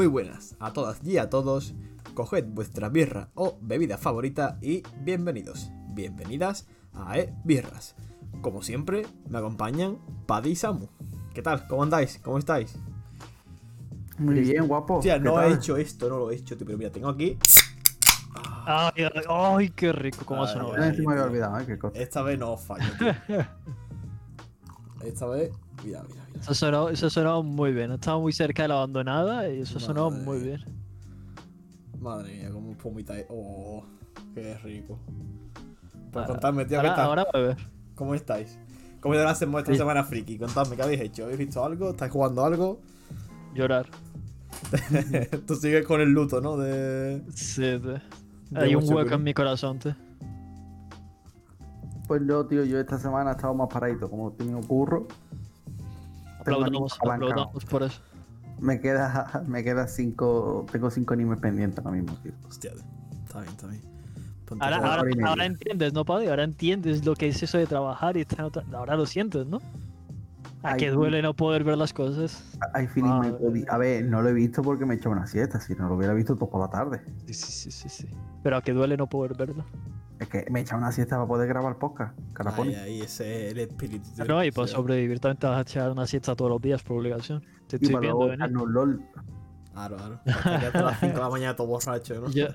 Muy buenas a todas y a todos. Coged vuestra birra o bebida favorita y bienvenidos, bienvenidas a E Birras. Como siempre, me acompañan Paddy y Samu. ¿Qué tal? ¿Cómo andáis? ¿Cómo estáis? Muy bien, guapo. Hostia, ¿Qué no tal? he hecho esto, no lo he hecho, tío, pero mira, tengo aquí. Ay, ay, ay, qué rico, cómo Ay, ha sonado. Yo ay, encima me había tío. olvidado, ¿eh? Qué cosa. Esta vez no fallo, tío. Esta vez, mira, mira, mira. Eso sonó, eso sonó muy bien. Estaba muy cerca de la abandonada y eso sonó Madre muy mía. bien. Madre mía, como pomita. Oh, qué rico. Pues contadme, tío, ¿qué Ahora, tal? ahora beber. ¿Cómo estáis? ¿Cómo la sema- esta Sí. semana friki? Contadme, ¿qué habéis hecho? ¿Habéis visto algo? ¿Estáis jugando algo? Llorar. Tú sigues con el luto, ¿no? De... Sí, te- de Hay un hueco en mi corazón, te. Pues yo, tío, yo esta semana he estado más paradito. Como he tenido curro. Aplaudamos, aplaudamos por eso. Me queda, me queda cinco. Tengo cinco animes pendientes ahora mismo, tío. Hostia, está bien, está bien. Ponte Ahora, ahora, ahora entiendes, ¿no, Paddy? Ahora entiendes lo que es eso de trabajar y estar en otra... Ahora lo sientes, ¿no? A que sí. duele no poder ver las cosas. My body. A ver, no lo he visto porque me he echado una siesta. Si no lo hubiera visto todo por la tarde. Sí, sí, sí, sí, sí. Pero a que duele no poder verlo. Es que me he echado una siesta para poder grabar podcast. Caraponi. Ahí, ahí, ese es el espíritu. No, y para sobrevivir también te vas a echar una siesta todos los días por obligación. Te Y estoy para viendo venir. echarnos LOL. Claro, claro. Hasta hasta las 5 de la mañana todo borracho, ¿no? Yo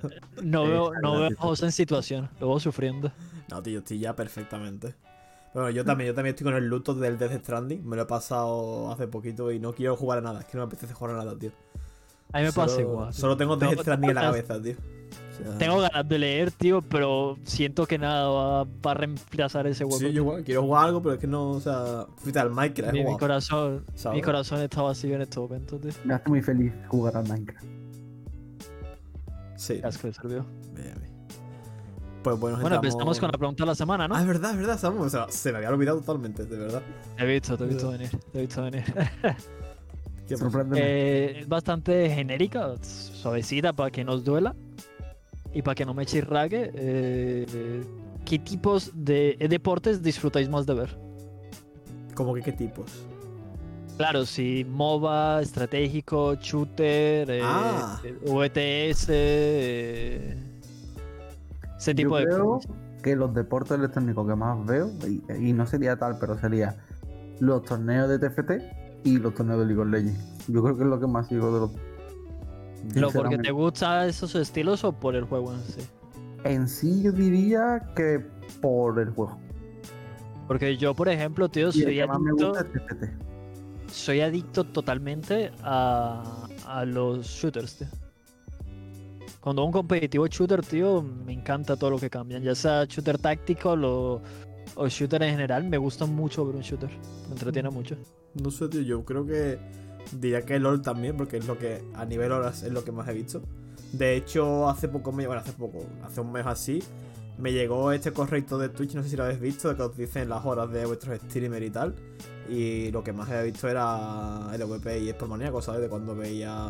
no veo, no veo a. José en situación, lo veo sufriendo. No, tío, estoy ya perfectamente. Bueno, yo también, yo también estoy con el luto del Death Stranding. Me lo he pasado hace poquito y no quiero jugar a nada. Es que no me apetece jugar a nada, tío. A mí me pasa igual. Solo tengo Death Stranding en la cabeza, tío. Sea, Tengo ganas de leer, tío, pero siento que nada va, va a reemplazar ese hueco. Sí, yo quiero jugar algo, pero es que no, o sea, fíjate al Minecraft, mi, mi corazón, ¿sabes? mi corazón está vacío en este momento, tío. Me hace muy feliz jugar al Minecraft. Sí, asco de ser vivo. bien, bien. Pues bueno, Bueno, entramos- empezamos con la pregunta de la semana, ¿no? Ah, es verdad, es verdad, Samu. O sea, se me había olvidado totalmente, de verdad. Te he visto, te he visto venir, te he visto venir. Eh, es bastante genérica, suavecita para que nos duela y para que no me chirrague. Eh, ¿Qué tipos de deportes disfrutáis más de ver? ¿Cómo que qué tipos? Claro, si MOBA, estratégico, shooter, eh, Ah. eh, VTS, eh, ese tipo Yo de creo cosas. que los deportes electrónicos que más veo, y, y no sería tal, pero sería los torneos de TFT y los torneos de League of Legends. Yo creo que es lo que más sigo de los. ¿Lo porque te gustan esos estilos o por el juego en sí? En sí, yo diría que por el juego. Porque yo, por ejemplo, tío, soy adicto, gusta soy adicto totalmente a, a los shooters, tío. Cuando un competitivo shooter, tío, me encanta todo lo que cambian. Ya sea shooter táctico lo- o shooter en general, me gusta mucho ver un shooter. Me entretiene mucho. No sé, tío, yo creo que diría que LOL también, porque es lo que a nivel horas es lo que más he visto. De hecho, hace poco me bueno, hace poco, hace un mes así, me llegó este correcto de Twitch, no sé si lo habéis visto, de que os dicen las horas de vuestros streamers y tal. Y lo que más he visto era el VP y Sportmaníaco, ¿sabes? De cuando veía.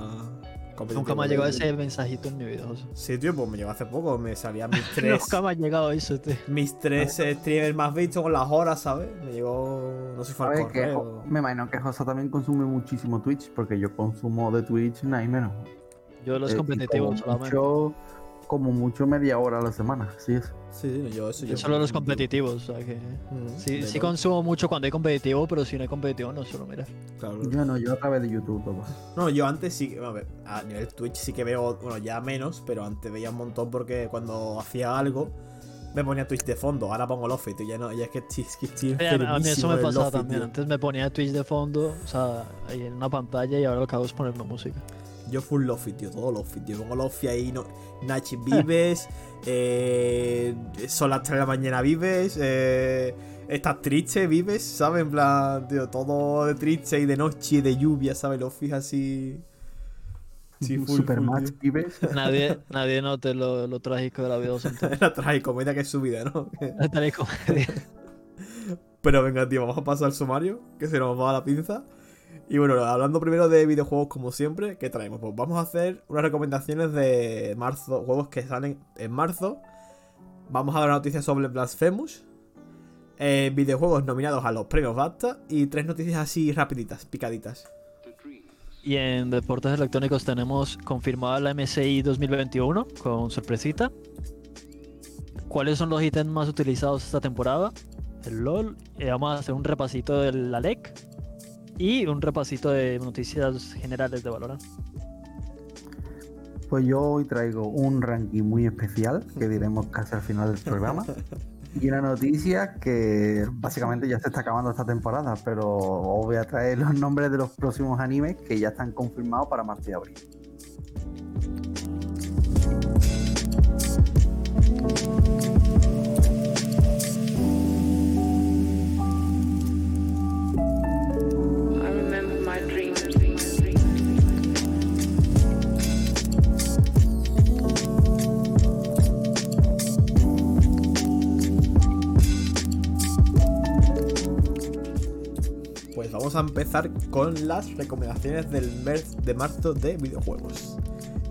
Nunca me ha llegado ese mensajito en mi vida, José. Sí, tío, pues me llegó hace poco, me salían mis tres. Nunca me ha llegado eso, tío. mis tres eh, streamers más vistos con las horas, ¿sabes? Me llegó. No sé si fue al que correo. me imagino que Josa también consume muchísimo Twitch, porque yo consumo de Twitch nada y menos. Yo los Eh, competitivos solamente. mucho, como mucho media hora a la semana, sí es. Sí, sí, yo eso Yo solo los competitivos, o sea que... Mm, Sí, sí consumo mucho cuando hay competitivo, pero si no hay competitivo no suelo mirar. claro. Yo no, yo a través de YouTube todo. No, yo antes sí que, a ver, a nivel Twitch sí que veo, bueno, ya menos, pero antes veía un montón porque cuando hacía algo me ponía Twitch de fondo, ahora pongo Lofi, tío, ya no, ya es que estoy, es que estoy a mí eso me pasaba también. tío. Antes me ponía Twitch de fondo, o sea, ahí en una pantalla y ahora lo que hago es ponerme música. Yo full Lofi, tío, todo Lofi, tío, pongo Lofi ahí, no, Nachi vives, eh, son las 3 de la mañana vives, eh, estás triste, vives, ¿sabes? En plan, tío, todo de triste y de noche y de lluvia, ¿sabes? Lofi así... Sí, full, Supermatch, full, pibes. Nadie, nadie note lo, lo trágico de la vida docente. La tragicomedia que es su vida, ¿no? La tragicomedia. Pero venga, tío, vamos a pasar al sumario, que se nos va la pinza. Y bueno, hablando primero de videojuegos como siempre, ¿qué traemos? Pues vamos a hacer unas recomendaciones de marzo, juegos que salen en marzo. Vamos a dar noticias sobre Blasphemous. eh, videojuegos nominados a los premios BAFTA. Y tres noticias así rapiditas, picaditas. Y en deportes electrónicos tenemos confirmada la MSI 2021 con sorpresita. ¿Cuáles son los ítems más utilizados esta temporada? El LOL. Y vamos a hacer un repasito de la LEC y un repasito de noticias generales de Valorant. Pues yo hoy traigo un ranking muy especial que diremos casi al final del programa. Y una noticia que básicamente ya se está acabando esta temporada, pero os voy a traer los nombres de los próximos animes que ya están confirmados para marzo y abril. Vamos a empezar con las recomendaciones del mes de marzo de videojuegos.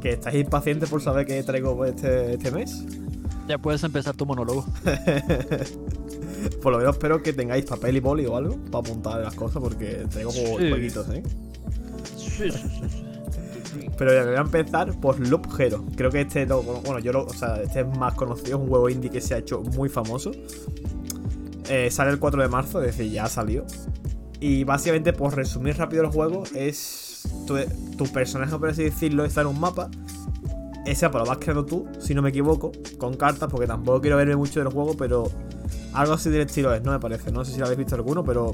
Que estáis impacientes por saber qué traigo este, este mes. Ya puedes empezar tu monólogo. Por lo menos espero que tengáis papel y boli o algo para apuntar las cosas porque traigo Sí. jueguitos, ¿eh? Pero ya voy a empezar por Loop Hero. Creo que este, bueno, yo lo, o sea, este es más conocido, es un juego indie que se ha hecho muy famoso. Eh, sale el 4 de marzo, es decir, ya salió. Y básicamente, por resumir rápido el juego, es tu, personaje, por así decirlo, está en un mapa. Ese mapa lo vas creando tú, si no me equivoco, con cartas, porque tampoco quiero verme mucho del juego, pero algo así del estilo es, no me parece. No sé si lo habéis visto alguno, pero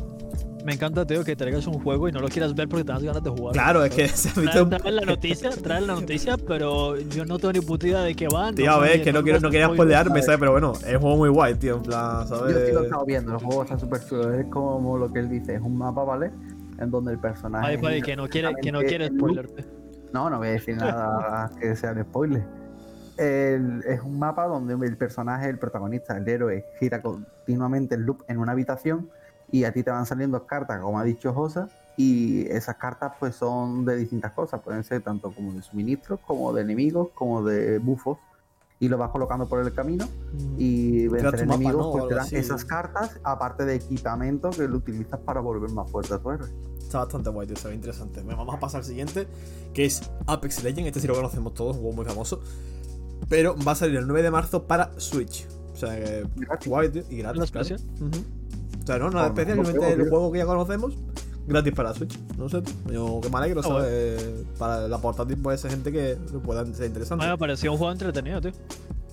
Me encanta, tío, que traigas un juego y no lo quieras ver porque te das ganas de jugar. claro, es que se ha visto Trae, un trae la noticia, trae la noticia, pero yo no tengo ni puta idea de qué va. Tío, a sé ver, que no, quiero, no quería spoilearme, ¿sabes? Pero bueno, es un juego muy guay, tío, en plan, ¿sabes? Yo sí lo he estado viendo, el juego está súper chulo. Es como lo que él dice, es un mapa, ¿vale? En donde el personaje. Ay, padre, que no quiere, que no quiere spoilerte. No, no voy a decir nada que sea un spoiler. El- es un mapa donde el personaje, el protagonista, el héroe, gira continuamente el loop en una habitación y a ti te van saliendo cartas, como ha dicho Josa, y esas cartas pues son de distintas cosas, pueden ser tanto como de suministros, como de enemigos, como de bufos, y lo vas colocando por el camino y Creas vencer mapa, enemigos ¿no? O pues te dan así. esas cartas, aparte de equipamiento que lo utilizas para volver más fuerte a tu héroe. Está bastante guay, tío, se ve interesante. Venga, vamos a pasar al siguiente, que es Apex Legends. Este sí lo conocemos todos, un juego muy famoso. Pero va a salir el 9 de marzo para Switch. O sea, que Gratis. guay, tío, y gratis. ¿La claro. O sea, no, nada Por especial, lo simplemente el juego que ya conocemos, gratis para Switch. No sé, tío. Yo que me alegro, Ah, ¿sabes? Para la portátil puede ser gente que le pueda ser interesante. Me pareció un juego entretenido, tío.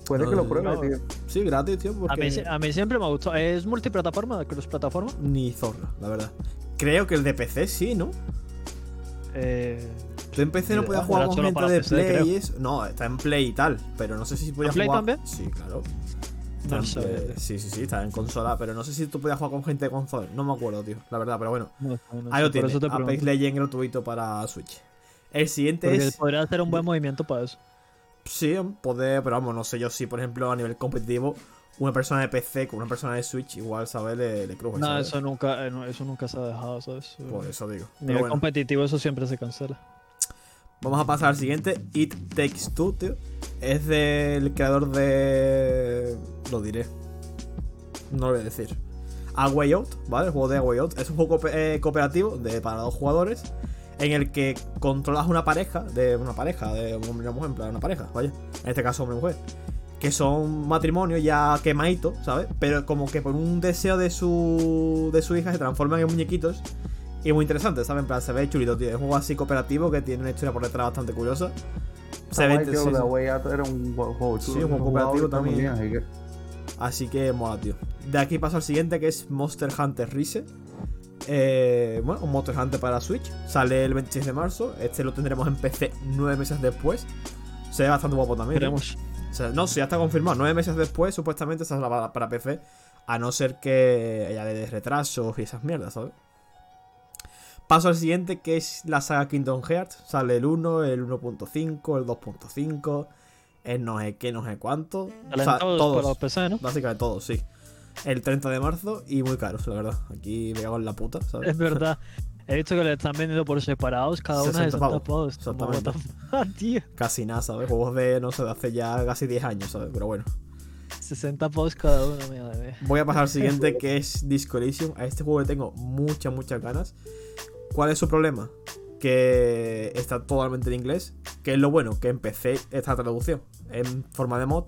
Puede que lo No, pruebe, no. tío. Sí, gratis, tío, porque... A mí, a mí siempre me gustó. ¿Es multiplataforma? ¿Cross plataforma? Ni zorra, la verdad. Creo que el de PC sí, ¿no? Eh, Tú en PC no podías jugar con gente de PC, Play creo. y eso. No, está en Play y tal. Pero no sé si podías Play jugar. también? Sí, claro. No Sí, sí, sí, está en consola. Pero no sé si tú podías jugar con gente de consola. No me acuerdo, tío. La verdad, pero bueno. no, no Ahí lo tienes. Apex. Legends gratuito para Switch. El siguiente Porque es. podría hacer un buen movimiento para eso. Sí, poder. Pero vamos, no sé yo si, por ejemplo, a nivel competitivo, una persona de PC con una persona de Switch, igual, ¿sabes? Le, le No, ¿sabes? eso nunca, eh, eso nunca se ha dejado, ¿sabes? Por eso digo. A nivel bueno. competitivo eso siempre se cancela. Vamos a pasar al siguiente. It Takes Two, tío. Es del creador de. Lo diré. No lo voy a decir. A Out, ¿vale? El juego de A Out. Es un juego eh, cooperativo de, para dos jugadores. En el que controlas una pareja. De una pareja, de un hombre y una mujer, en plan, una pareja, vaya. En este caso, hombre y mujer. Que son matrimonios ya quemaditos, ¿sabes? Pero como que por un deseo de su. de su hija se transforman en muñequitos. Y muy interesante, ¿sabes? En plan, se ve chulito, tío. Es un juego así cooperativo que tiene una historia por detrás bastante curiosa. Se ve sí, sí. Era un juego juego Sí, chulo. un juego cooperativo está también. bien, así que- Así que mola, tío. De aquí paso al siguiente que es Monster Hunter Rise. Eh, bueno, un Monster Hunter para Switch. Sale el 26 de marzo. Este lo tendremos en PC nueve meses después. Se ve bastante guapo también. Esperemos. O sea, no, sí, ya está confirmado. Nueve meses después, supuestamente, saldrá para, para PC. A no ser que haya de retrasos y esas mierdas, ¿sabes? Paso al siguiente, que es la saga Kingdom Hearts. Sale el 1, el 1.5, el 2.5, el no sé qué, no sé cuánto. O sea, todos, todos. para los PC, ¿no? Básicamente todos, sí. El 30 de marzo y muy caros, la verdad. Aquí me cago en la puta, ¿sabes? Es verdad. He visto que le están vendiendo por separados, cada una de 60 60 pavos. Exactamente. tío. Casi nada, ¿sabes? Juegos de, no sé, de hace ya casi 10 años, ¿sabes? Pero bueno. 60 pavos cada uno, mira. Voy a pasar al siguiente, que es Disco Elysium. A este juego le tengo muchas, muchas ganas. ¿Cuál es su problema? que está totalmente en inglés. Que es lo bueno, que en PC esta traducción en forma de mod.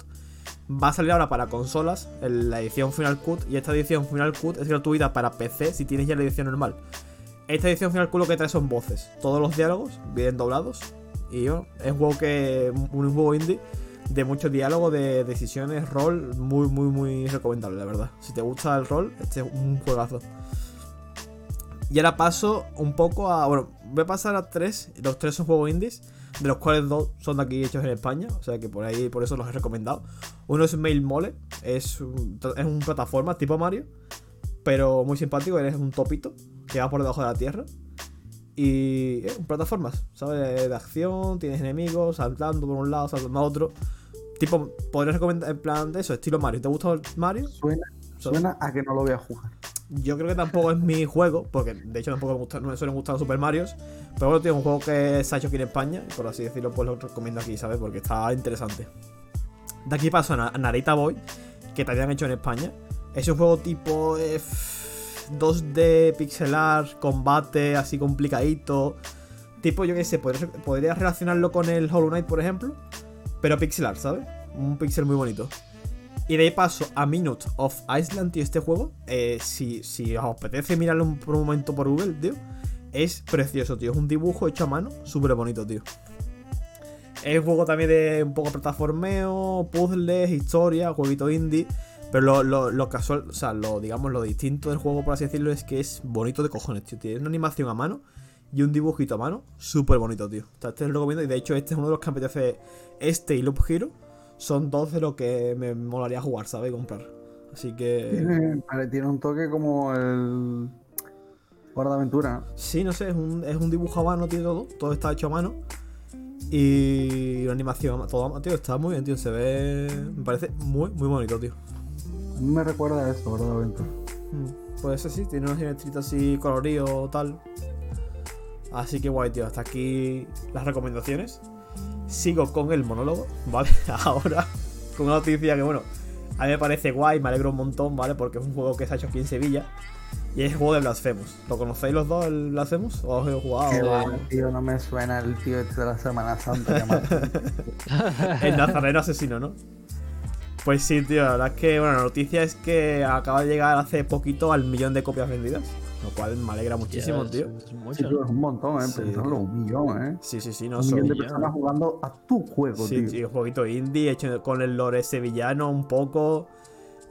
Va a salir ahora para consolas, en la edición Final Cut, y esta edición Final Cut es gratuita para PC si tienes ya la edición normal. Esta edición Final Cut lo que trae son voces, todos los diálogos vienen doblados, y bueno, es un juego que un juego indie de mucho diálogo, de decisiones, rol, muy, muy, muy recomendable, la verdad. Si te gusta el rol, este es un juegazo. Y ahora paso un poco a. Bueno, voy a pasar a tres. Los tres son juegos indies, de los cuales dos son de aquí hechos en España. O sea que por ahí, por eso los he recomendado. Uno es Mail Mole, es un, es un plataforma tipo Mario, pero muy simpático. Eres un topito que va por debajo de la tierra. Y es un plataformas, ¿sabes? De acción, tienes enemigos, saltando por un lado, saltando a otro. Tipo, podrías recomendar en plan de eso, estilo Mario. ¿Te gusta Mario? Suena, suena a que no lo voy a jugar. Yo creo que tampoco es mi juego, porque de hecho tampoco me, gusta, no me suelen gustar los Super Marios. Pero bueno, es un juego que se ha hecho aquí en España, por así decirlo, pues lo recomiendo aquí, ¿sabes? Porque está interesante. De aquí paso a Narita Boy, que también han hecho en España. Es un juego tipo eh, 2D, pixelar, combate, así complicadito. Tipo, yo qué sé, podrías relacionarlo con el Hollow Knight, por ejemplo. Pero pixelar, ¿sabes? Un pixel muy bonito. Y de ahí paso a Minute of Iceland, tío, este juego. Eh, si, si os apetece mirarlo un, por un momento por Google, tío. Es precioso, tío. Es un dibujo hecho a mano, súper bonito, tío. Es un juego también de un poco plataformeo, puzzles, historia, jueguito indie. Pero lo, lo, lo casual, o sea, lo, digamos, lo distinto del juego, por así decirlo, es que es bonito de cojones, tío. Tiene una animación a mano y un dibujito a mano súper bonito, tío. O sea, este lo recomiendo y de hecho este es uno de los que apetece. Este y Loop Hero son dos de los que me molaría jugar, ¿sabes? Y comprar. Así que... Tiene, vale, tiene un toque como el. Hora de aventura. Sí, no sé, es un, es un dibujo a mano, tío, todo. Todo está hecho a mano. Y una animación, todo tío, está muy bien, tío. Se ve... Me parece muy, muy bonito, tío. A mí me recuerda a eso, Hora de aventura. Mm, Pues ese sí, tiene unos geometritas así colorido tal. Así que guay, tío. Hasta aquí las recomendaciones. Sigo con el monólogo, ¿vale? Ahora, con una noticia que, bueno, a mí me parece guay, me alegro un montón, ¿vale? Porque es un juego que se ha hecho aquí en Sevilla. Y es el juego de Blasphemous. ¿Lo conocéis los dos, el Blasphemous? ¿O os he jugado? Qué va, tío, no me suena el tío este de la Semana Santa. El nazareno asesino, ¿no? Pues sí, tío, la verdad es que, bueno, la noticia es que acaba de llegar hace poquito al millón de copias vendidas. Lo cual me alegra muchísimo, tío. es- Sí, un montón, ¿eh? Sí, un millón, ¿eh? Sí, sí, sí, no un millón de personas jugando a tu juego, Sí, tío. tío, un poquito indie, hecho con el lore sevillano un poco.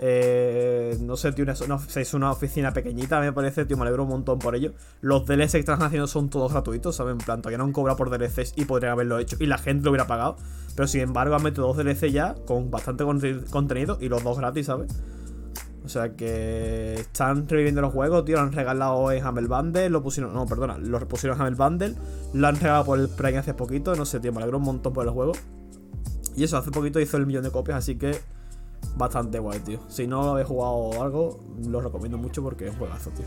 Eh, no sé, tío, una, una- es una oficina pequeñita, me parece, tío, me alegro un montón por ello. Los DLCs que están haciendo son todos gratuitos, ¿sabes? En plan, todavía no han cobrado por DLCs y podrían haberlo hecho y la gente lo hubiera pagado. Pero sin embargo, han metido dos DLC ya con bastante conte- contenido y los dos gratis, ¿sabes? O sea que están reviviendo los juegos, tío. Lo han regalado en Hamel Bundle. Lo pusieron. No, perdona. Lo pusieron en Hamel Bundle. Lo han regalado por el Prime hace poquito. No sé, tío. Me alegro un montón por el juego. Y eso, hace poquito hizo el millón de copias. Así que bastante guay, tío. Si no lo habéis jugado algo, lo recomiendo mucho porque es un juegazo, tío.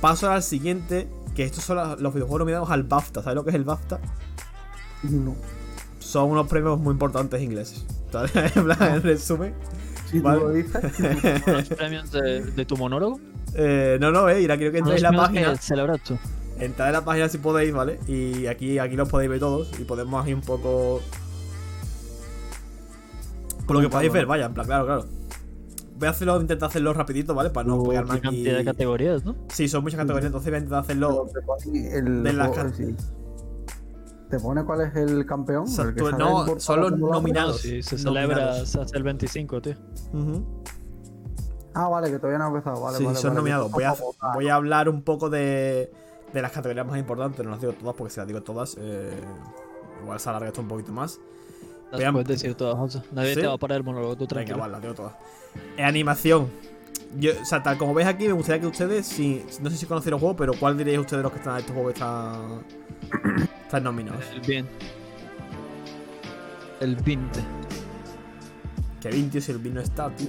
Paso al siguiente. Que estos son los videojuegos nominados al BAFTA. ¿Sabes lo que es el BAFTA? No. Son unos premios muy importantes ingleses. ¿Sabes? En plan, en resumen. Si Vale. tú lo dices, ¿Los premios de, de tu monólogo? Eh, no, no, eh. Irá, quiero que entréis en la página. celebras tú. Entrad en la página si podéis, ¿vale? Y aquí, aquí los podéis ver todos. Y podemos ahí un poco. Por lo que podéis ver, vaya, en plan, claro, claro. Voy a hacerlo, intentar hacerlo rapidito, ¿vale? Para no pegarme Qué aquí. cantidad de categorías, ¿no? Sí, son muchas categorías, entonces voy a intentar hacerlo. el de las cat- sí. ¿Te pone cuál es el campeón? O sea, El tú- no, son los nominados. Sí, se celebra hasta el 25, tío. Ah, vale, que todavía no ha empezado. Vale, sí, vale, son vale, nominados. Voy a, voy hablar un poco de, de las categorías más importantes. No las digo todas porque si las digo todas, eh, igual se alarga esto un poquito más. Las Vean- puedes decir todas, José. Nadie ¿Sí? te va a parar el monólogo, tú Venga, tranquilo. vale, las digo todas. En animación. Yo, o sea, tal como veis aquí, me gustaría que ustedes, si, no sé si conocéis los juegos, pero ¿cuál diréis ustedes los que están en estos juegos que están, están nominados? El bien. El 20. Que 20 si el vino está, tío.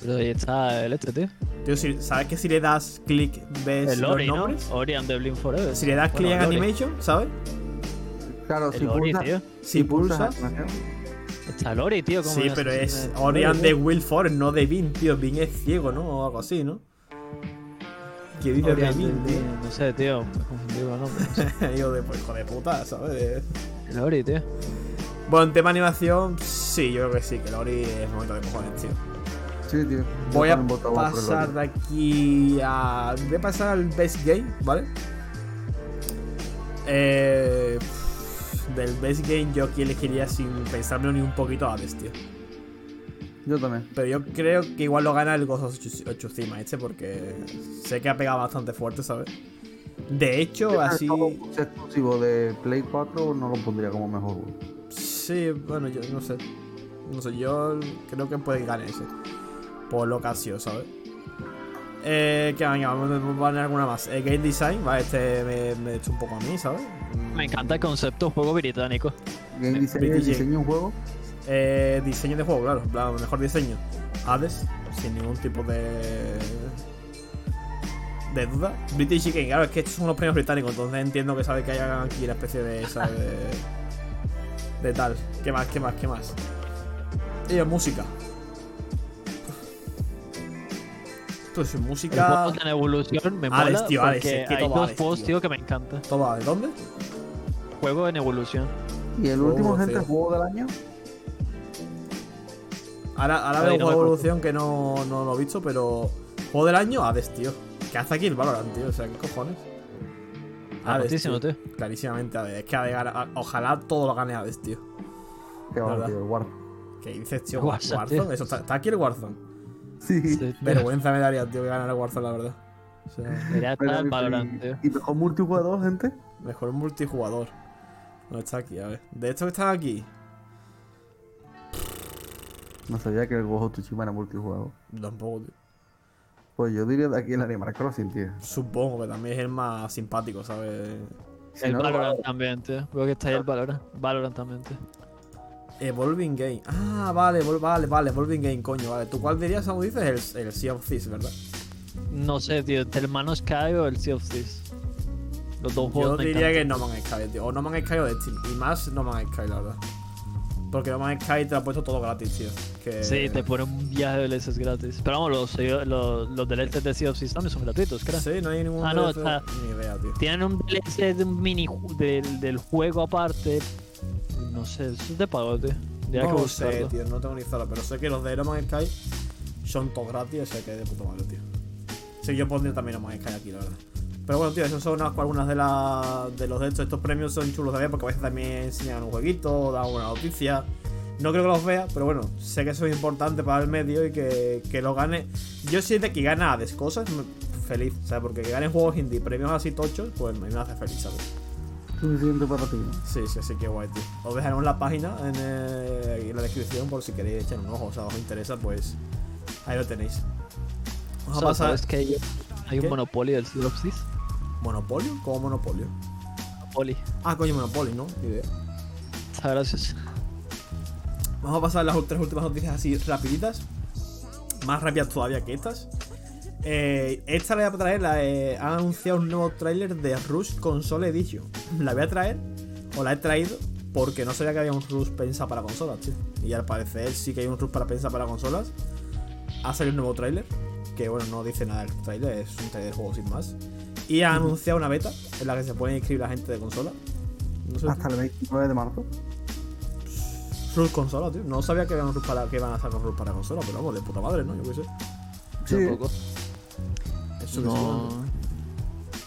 Pero ahí está el este, tío. Tío, si- ¿sabes que si le das clic ves El los Ori, ¿no? nombres? Ori and the Blind Forever. Si le das Bueno, clic en. Animation, ¿sabes? Claro, si El Ori, pulsas- tío. Si pulsas. animación, Está el Ori, tío. ¿cómo Sí, no pero es si Ori and the Will Forest, no de Vin, tío. Vin es ciego, ¿no? O algo así, ¿no? ¿Qué dices Ori de Vin, tío? No sé, tío. Tío. Bueno, pues, Hijo de, pues, hijo de puta, ¿sabes? el Ori, tío. Bueno, en tema animación, sí, yo creo que sí, que Lori es bonito de cojones, tío. Sí, tío. Voy a pasar de aquí a. Voy a pasar al Best Game, ¿vale? Eh, del Best Game, yo aquí elegiría sin pensármelo ni un poquito a Hades, tío. Yo también. Pero yo creo que igual lo gana el Ghost of Tsu- Tsushima este, porque sé que ha pegado bastante fuerte, ¿sabes? De hecho, así. Es exclusivo de Play 4, no lo pondría como mejor. juego. Sí, bueno, yo no sé. No sé, yo creo que puede ganar ese. Por lo que ha sido, ¿sabes? Eh, que venga, vamos a poner alguna más. Eh, Game Design, va, este me, me echa un poco a mí, ¿sabes? Mm, Me encanta el concepto juego británico. Game Design BTG. es diseño de un juego. Eh, diseño de juego, claro, mejor diseño. Hades, sin ningún tipo de. De duda. British Chicken, claro, es que estos son los premios británicos, entonces entiendo que sabe que hay aquí una especie de. de, de tal. ¿Qué más, qué más, qué más? Y en música. En El música. juego en evolución me Hades, mola tío, Hades, porque es que hay todo dos juegos, tío. tío, que me encantan. Toma, ¿de dónde? Juego en evolución. Y el Juego, último, gente, tío. juego del año. Ahora, ahora veo no juego de evolución que no, no lo he visto, pero. Juego del año, Hades, tío. ¿Qué hace aquí el Valorant, tío? O sea, ¿qué cojones? Ah, Hades, tío. tío. Clarísimamente Hades. Es que Hades ojalá todo lo gane Hades, tío. Que va, tío, el War. ¿Qué dices, tío? Warzone, Warzone. tío. Eso está, está aquí el Warzone. Sí. Sí. Vergüenza me daría, tío, que ganara el Warzone, la verdad. O sea, Pero, estar y- Valorant, tío. Y mejor multijugador, gente. mejor multijugador. No está aquí, a ver. De estos que están aquí, No sabía que el of Tsushima era multijugador. tampoco, tío. Pues yo diría de aquí el Animal Crossing, tío. Supongo que también es el más simpático, ¿sabes? Si El no, Valorant también, tío. Veo que está ahí el Valorant. Valorant también, tío. Evolving Game. Ah, vale, vale, vale, Evolving Game, coño, vale. ¿Tú cuál dirías, como dices? El, el Sea of Thieves, ¿verdad? No sé, tío. ¿El hermano Sky o el Sea of Thieves? Los dos Yo juegos me diría que. No Man's Sky, tío. O No Man's Sky o Destiny. Y más No Man's Sky, la verdad. Porque No Man's Sky te lo ha puesto todo gratis, tío. Que... Sí, te pone un viaje de DLCs gratis. Pero vamos, los, los, los DLCs de Sea of Thieves también son gratuitos, creo. Sí, no hay ningún. Ah, no, DLC. está- Ni idea, tío. Tienen un DLC de un mini del, del juego aparte. No sé, eso es de pago, tío. Tendría No que sé, tío. No tengo ni zona. Pero sé que los de No Man's Sky son todos gratis. O sea que de puta madre, tío. Sí, yo pondría también No Man's Sky aquí, la verdad. Pero bueno, tío, esos son unas- algunas de, las de los de estos. Estos premios son chulos de ver porque a veces también enseñan un jueguito, dan una noticia. No creo que los vea, pero bueno, sé que eso es importante para el medio y que, que lo gane. Yo de que gana Hades cosas, me- feliz, ¿sabes? Porque que ganen juegos indie, premios así tochos, pues me hace feliz, ¿sabes? Suficiente para ti. ¿no? Sí, sí, sí, que guay, tío. Os dejaremos la página en, eh, en la descripción por si queréis echar un ojo. O sea, os interesa, pues ahí lo tenéis. Vamos a ¿Sabes- pasar. sabes que hay, hay un ¿Qué? monopolio del Sea of? ¿Monopolio? ¿Cómo monopolio? Monopoly. Ah, coño, Monopoly, ¿no? Ni idea. Está gracioso. Vamos a pasar las tres últimas noticias así rapiditas. Más rápidas todavía que estas. Eh, esta la voy a traer, la, eh, han anunciado un nuevo tráiler de Rush Console Edition. La voy a traer, o la he traído, porque no sabía que había un Rush pensado para consolas, tío. Y al parecer sí que hay un Rush para pensar para consolas. Ha salido un nuevo tráiler, que bueno, no dice nada del tráiler, es un tráiler de juego sin más. Y ha anunciado una beta en la que se pueden inscribir la gente de consola. No sé, Hasta el 29 de marzo. Rush consola, tío. No sabía que Rush para que iban a sacar Rush para consola, pero vamos, de puta madre, ¿no? Yo qué sé. Sí. Tampoco. Eso No.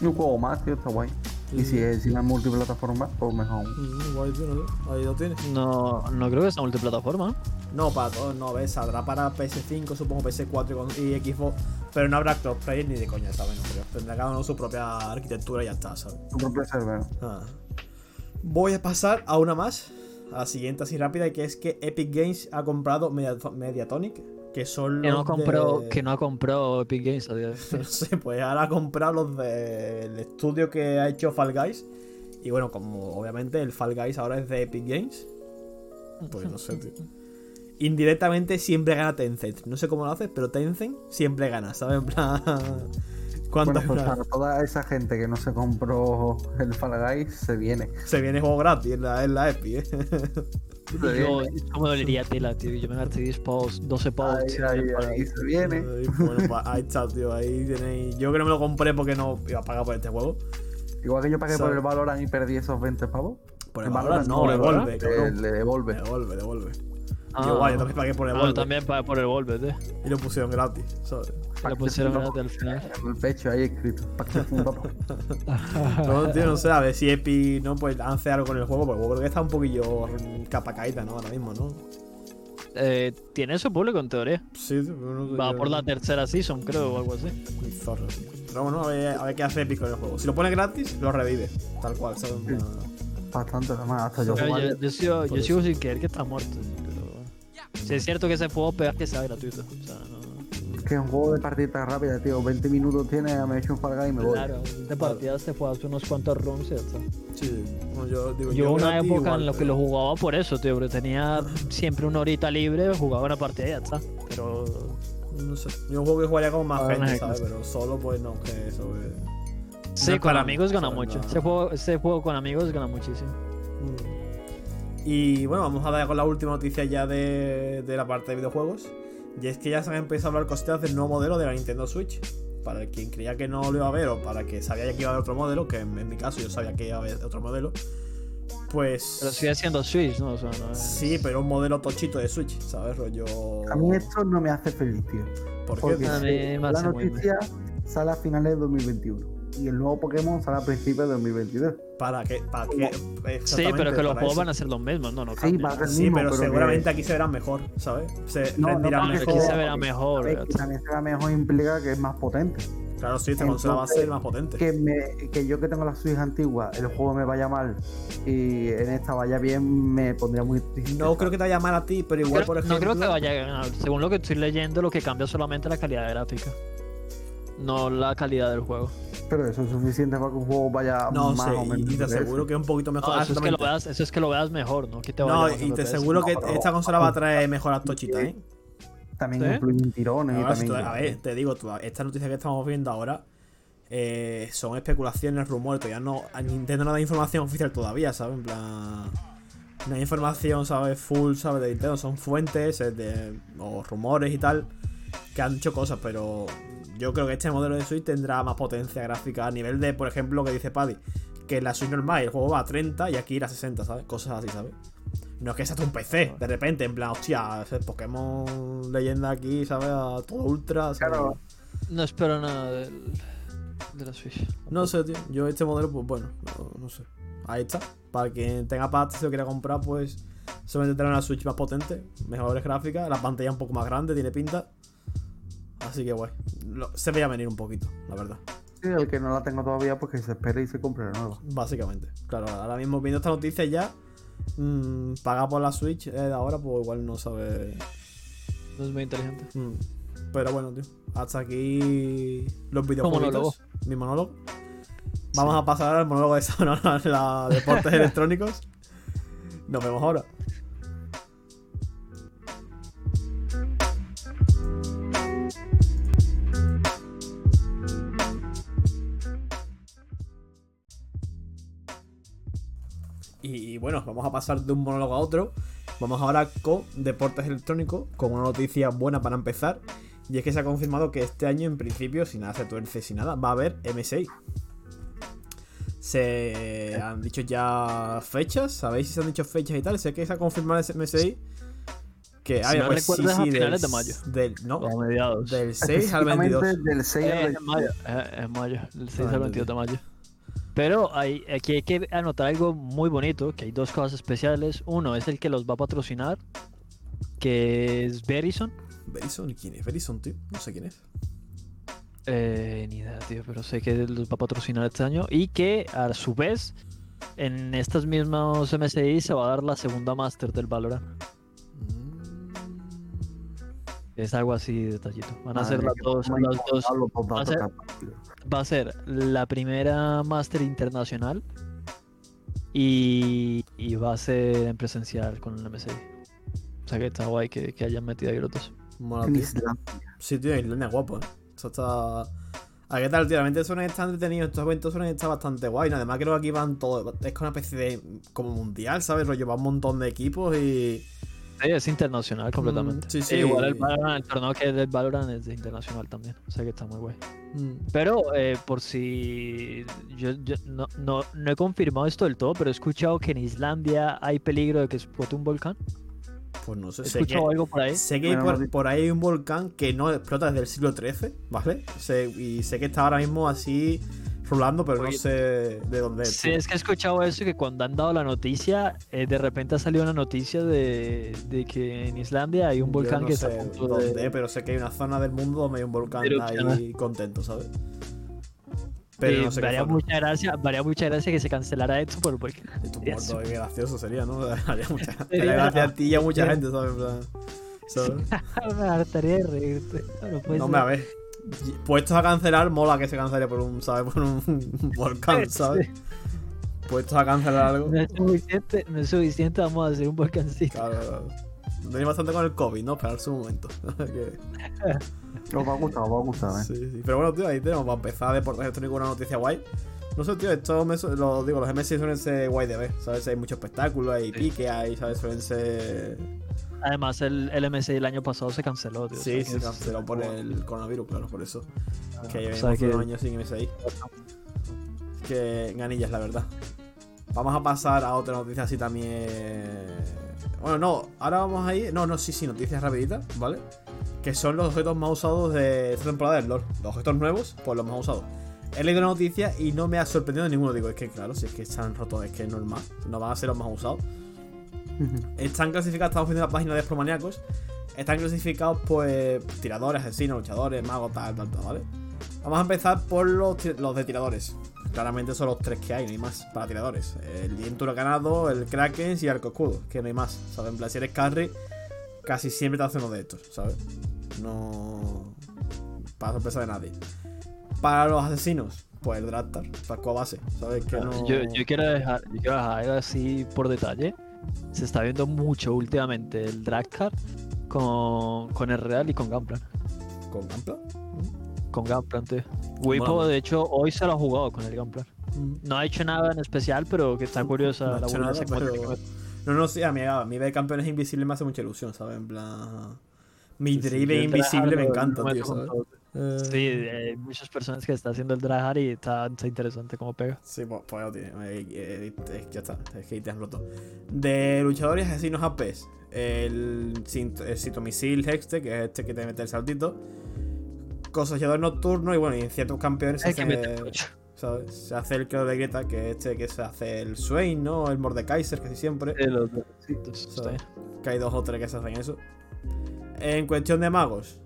Y un juego más, tío, está guay. Y si es si es multiplataforma, pues mejor. Mm, guay, tío, no sé. Ahí lo tienes. No, no creo que sea multiplataforma. ¿No? No, para todos, no, ves, saldrá para PS5, supongo PS4 y Xbox, pero no habrá crossplay ni de coña, ¿sabes? No creo. Tendrá cada uno su propia arquitectura y ya está, ¿sabes? Tu propio server. Ah. Voy a pasar a una más, a la siguiente así rápida, que es que Epic Games ha comprado Mediato- Mediatonic, que son Que no, los compró, de- que no ha comprado Epic Games a día de. No sé, pues ahora ha comprado los del estudio que ha hecho Fall Guys. Y bueno, como obviamente el Fall Guys ahora es de Epic Games. Pues no sé, tío. Indirectamente siempre gana Tencent. No sé cómo lo hace, pero Tencent siempre gana, ¿sabes? En plan. ¿Cuánto Bueno, pues toda esa gente que no se compró el Fall Guys, se viene. Se viene juego gratis en la, en la Epic, ¿eh? Yo. ¿cómo dolería tela, tío? Yo me gasté 10 pavos, 12 pavos. Ahí, tío, ahí, para- ahí se viene. Bueno, pues ahí está, tío. Ahí tenéis. Yo que no me lo compré porque no iba a pagar por este juego. Igual que yo pagué por ¿Sabes? el Valorant y perdí esos 20 pavos. Por el El Valorant Valorant no, no, devuelve, Eh, cabrón. le Ah. Yo, guay, yo también pagué por el Ah, yo también pagué por el Volve, eh. Y lo pusieron gratis, ¿sabes? Lo pusieron gratis al final. En el pecho ahí escrito. No, tío, no sé, a ver si Epi no pues hace algo con el juego, porque creo que está un poquillo capa caída, ¿no? Ahora mismo, ¿no? Eh, tiene su público en teoría. Sí, tío, pero no sé, Va yo- por la tercera season, creo, o algo así. Muy zorro, tío. Pero bueno, a ver, a ver qué hace Epic con el juego. Si lo pone gratis, lo revive. Tal cual, ¿sabes? Plan- Bastante, además, hasta yo jugar. yo, yo sigo, yo sigo sin creer que está muerto. Pero... Si es cierto que se puede pegar que sea gratuito. O sea, no... Que es un juego de partida rápida, tío. 20 minutos tiene, me echo un Fall Guy y me voy. Claro, de partidas te juegas unos cuantos runs y ya está. Sí, bueno, yo digo, Yo una gratis época igual, en la que pero- lo jugaba por eso, tío, porque tenía siempre una horita libre, jugaba una partida y ya está. Pero No sé. Yo un juego que jugaría con más no gente, ¿sabes? Pero solo, pues no, que eso. eh. sí, No es con amigos gana mucho. Ese juego, ese juego con amigos gana muchísimo. Mm. Y bueno, vamos a dar con la última noticia ya de, de la parte de videojuegos. Y es que ya se han empezado a hablar cositas del nuevo modelo de la Nintendo Switch. Para quien creía que no lo iba a ver o para que sabía ya que iba a haber otro modelo, que en, en mi caso yo sabía que iba a haber otro modelo. Pues. Pero sigue siendo Switch, ¿no? O sea, no es- Sí, pero un modelo tochito de Switch, ¿sabes? Rollo. A mí esto no me hace feliz, tío. ¿Por qué? Porque me la noticia sale a finales de 2021. Y el nuevo Pokémon sale a principios de 2022. ¿Para qué? ¿Para qué? Sí, pero que los juegos eso. van a ser los mismos, no, no Sí, va a ser Sí, mismo, pero, pero seguramente que- aquí se verán mejor, ¿sabes? Se No, no, rendirán Aquí mejor. se verá mejor. Que también será mejor implica que es más potente. Claro, sí, esta consola va a ser más potente. Que, me, que yo que tengo la Switch antigua, el juego me vaya mal y en esta vaya bien, me pondría muy triste. No creo que te vaya mal a ti, pero igual, Creo- por no ejemplo. creo que vaya a ganar. Según lo que estoy leyendo, lo que cambia es solamente la calidad gráfica. No la calidad del juego. Pero eso es suficiente para que un juego vaya No más sé, o menos. y te aseguro eso. que es un poquito mejor. No, eso, es que lo veas, eso es que lo veas mejor, ¿no? Que te No, y te aseguro que esta consola va a traer mejoras tochitas, ¿eh? También ¿Sí? incluyen tirones si también. tú- a ver, te digo, tú, esta noticia que estamos viendo ahora eh, son especulaciones, rumores, todavía no. Nintendo no da información oficial todavía, ¿sabes? En plan. No hay información, ¿sabes? Full, ¿sabes? De Nintendo, son fuentes de, o rumores y tal que han dicho cosas, pero yo creo que este modelo de Switch tendrá más potencia gráfica a nivel de, por ejemplo, lo que dice Paddy, que la Switch normal el juego va a 30 y aquí irá a 60, ¿sabes? Cosas así, ¿sabes? No es que sea un PC, de repente, en plan, hostia, ese Pokémon leyenda aquí, ¿sabes? A todo ultra, ¿sabes? Claro. No espero nada del, de la Switch. No sé, tío. Yo este modelo, pues bueno, no, no sé. Ahí está. Para quien tenga pasta y se lo quiera comprar, pues solamente tener una Switch más potente, mejores gráficas, la pantalla un poco más grande, tiene pinta. Así que guay. Lo- se veía venir un poquito, la verdad. Sí, el que no la tengo todavía, pues que se espere y se compre la nueva. Básicamente. Claro, ahora mismo viendo esta noticia ya, mm, pagar por la Switch eh, de ahora, pues igual no sabe. No es muy inteligente. Mm. Pero bueno, tío. Hasta aquí los videojuegos. Mi monólogo. Vamos a pasar al monólogo de Sonora, la deportes electrónicos. Nos vemos ahora. Y bueno, vamos a pasar de un monólogo a otro. Vamos ahora con deportes electrónicos, con una noticia buena para empezar. Y es que se ha confirmado que este año, en principio, si nada se tuerce, sin nada, va a haber MSI. Se han dicho ya fechas, ¿sabéis si se han dicho fechas y tal? Sé que se ha confirmado ese MSI. Que, Si no recuerdas, a finales de mayo. Del, no, O a mediados. del 6 al 22. Específicamente Del 6 Eh, al en 22. mayo, eh, en mayo, del 6 Ah, al 22 de mayo. Pero hay, aquí hay que anotar algo muy bonito, que hay dos cosas especiales. Uno es el que los va a patrocinar, que es Verizon. Verizon, ¿y quién es? Verizon, tío. No sé quién es. Eh, ni idea, tío, pero sé que los va a patrocinar este año. Y que a su vez, en estos mismos MSI se va a dar la segunda Master del Valorant. Es algo así detallito. Van a Madre ser las dos, las va a ser-. Va a ser la primera Master internacional y, y va a ser en presencial con el MSI. O sea que está guay que, que hayan metido ahí los dos. Mola, tío. Sí, tío, Islandia guapo, ¿eh? Eso está. ¿A qué tal, tío? Realmente suelen estar entretenidos. Estos eventos suelen estar bastante guay. ¿no? Además, creo que aquí van todos. Es como una especie de. como mundial, ¿sabes? Rollo, va un montón de equipos y. Sí, es internacional completamente. Mm, sí, sí. E igual el, Valorant, el torneo que es del Valorant es de internacional también. O sea que está muy guay. Mm. Pero eh, por si. Yo, yo no, no, no he confirmado esto del todo, pero he escuchado que en Islandia hay peligro de que explote un volcán. Pues no sé, He sé que, escuchado algo por ahí. sé que Bueno, por, por ahí hay un volcán que no explota desde el siglo XIII, ¿vale? Sé- y sé que está ahora mismo así rulando, pero no Oye, sé de dónde es. Sí, es que he escuchado eso, que cuando han dado la noticia, eh, de repente ha salido una noticia de, de que en Islandia hay un volcán no que está sé a punto dónde, de... pero sé que hay una zona del mundo donde hay un volcán erupcionar. ahí contento, ¿sabes? Pero Sí, no sé zona. mucha gracia, mucha gracia que se cancelara esto por. Y tú Sería muerto, qué gracioso sería, ¿no? Haría mucha, Sería- haría gracia a ti y a mucha gente, ¿sabes? ¿sabes? Me hartaría de reírte. No, puede No, ser. me a ver. Puestos a cancelar, mola que se cancele por un, ¿sabes? Por un volcán, ¿sabes? Puestos a cancelar algo. No es suficiente, no es suficiente, vamos a hacer un volcancito. Claro, claro. Venía bastante con el COVID, ¿no? Esperar su momento. Que- Os va a gustar, os va a gustar, ¿eh? sí, sí. Pero bueno, tío, ahí tenemos para empezar deportes electrónicos una noticia guay. No sé, tío, esto me su- lo digo, los MSI suelen ser guay de ver, ¿sabes? Hay mucho espectáculo, hay Sí. pique, hay, ¿sabes? Suelen ser. Además, el, el MSI el año pasado se canceló, tío. o sea Sí, que se es- canceló por el coronavirus, claro, por eso. Que o llevamos sea que- unos años sin MSI. Que ganillas, la verdad. Vamos a pasar a otra noticia así también. Bueno, no, ahora vamos a ir. No, no, sí, sí, noticias rapiditas, ¿vale? Que son los objetos más usados de esta temporada del LOL. Los objetos nuevos, pues los más usados. He leído la noticia y no me ha sorprendido ninguno. Digo, es que claro, si es que se han roto, es que es normal. No van a ser los más usados. Están clasificados, estamos viendo la página de Expromaníacos. Están clasificados, pues, tiradores, asesinos, luchadores, magos, tal, tal, tal, ¿vale? Vamos a empezar por los, los de tiradores. Claramente son los tres que hay, no hay más para tiradores. El viento huracanado, el kraken y el arco escudo, que no hay más. ¿Sabes? En plan, si eres carry, casi siempre te hace uno de estos, ¿sabes? No. Para sorpresa de nadie. Para los asesinos, pues el Draftar, Fasco a base, ¿sabes? Que no. yo, yo quiero dejar, yo quiero dejar así por detalle. Se está viendo mucho últimamente el Dragcard con, con el Real y con Gamplan. ¿Con Gampla? Con Gamplan, tío. Wipo, de hecho, hoy se lo ha jugado con el Gamplan. No ha hecho nada en especial, pero que está curiosa No la build nada, pero-. No, no, sí, a mí, a mí ver campeones invisibles me hace mucha ilusión, ¿sabes? En plan. Mi Sí, drive invisible me encanta, tío, Sí, hay muchas personas que están haciendo el Dragard y está, está interesante cómo pega. Sí, pues, pues. Eh, eh, eh, ya está, es que te has roto. De luchadores asesinos APs, el, el citomisil Hexte, que es este que te mete el saltito. Cosallador nocturno y bueno, y en ciertos campeones se que hace. ¿sabes? se hace el creo de Greta, que es este que se hace el Swain, ¿no? El Mordekaiser casi siempre. Sí, los- está. Que hay dos o tres que se hacen eso. En cuestión de magos.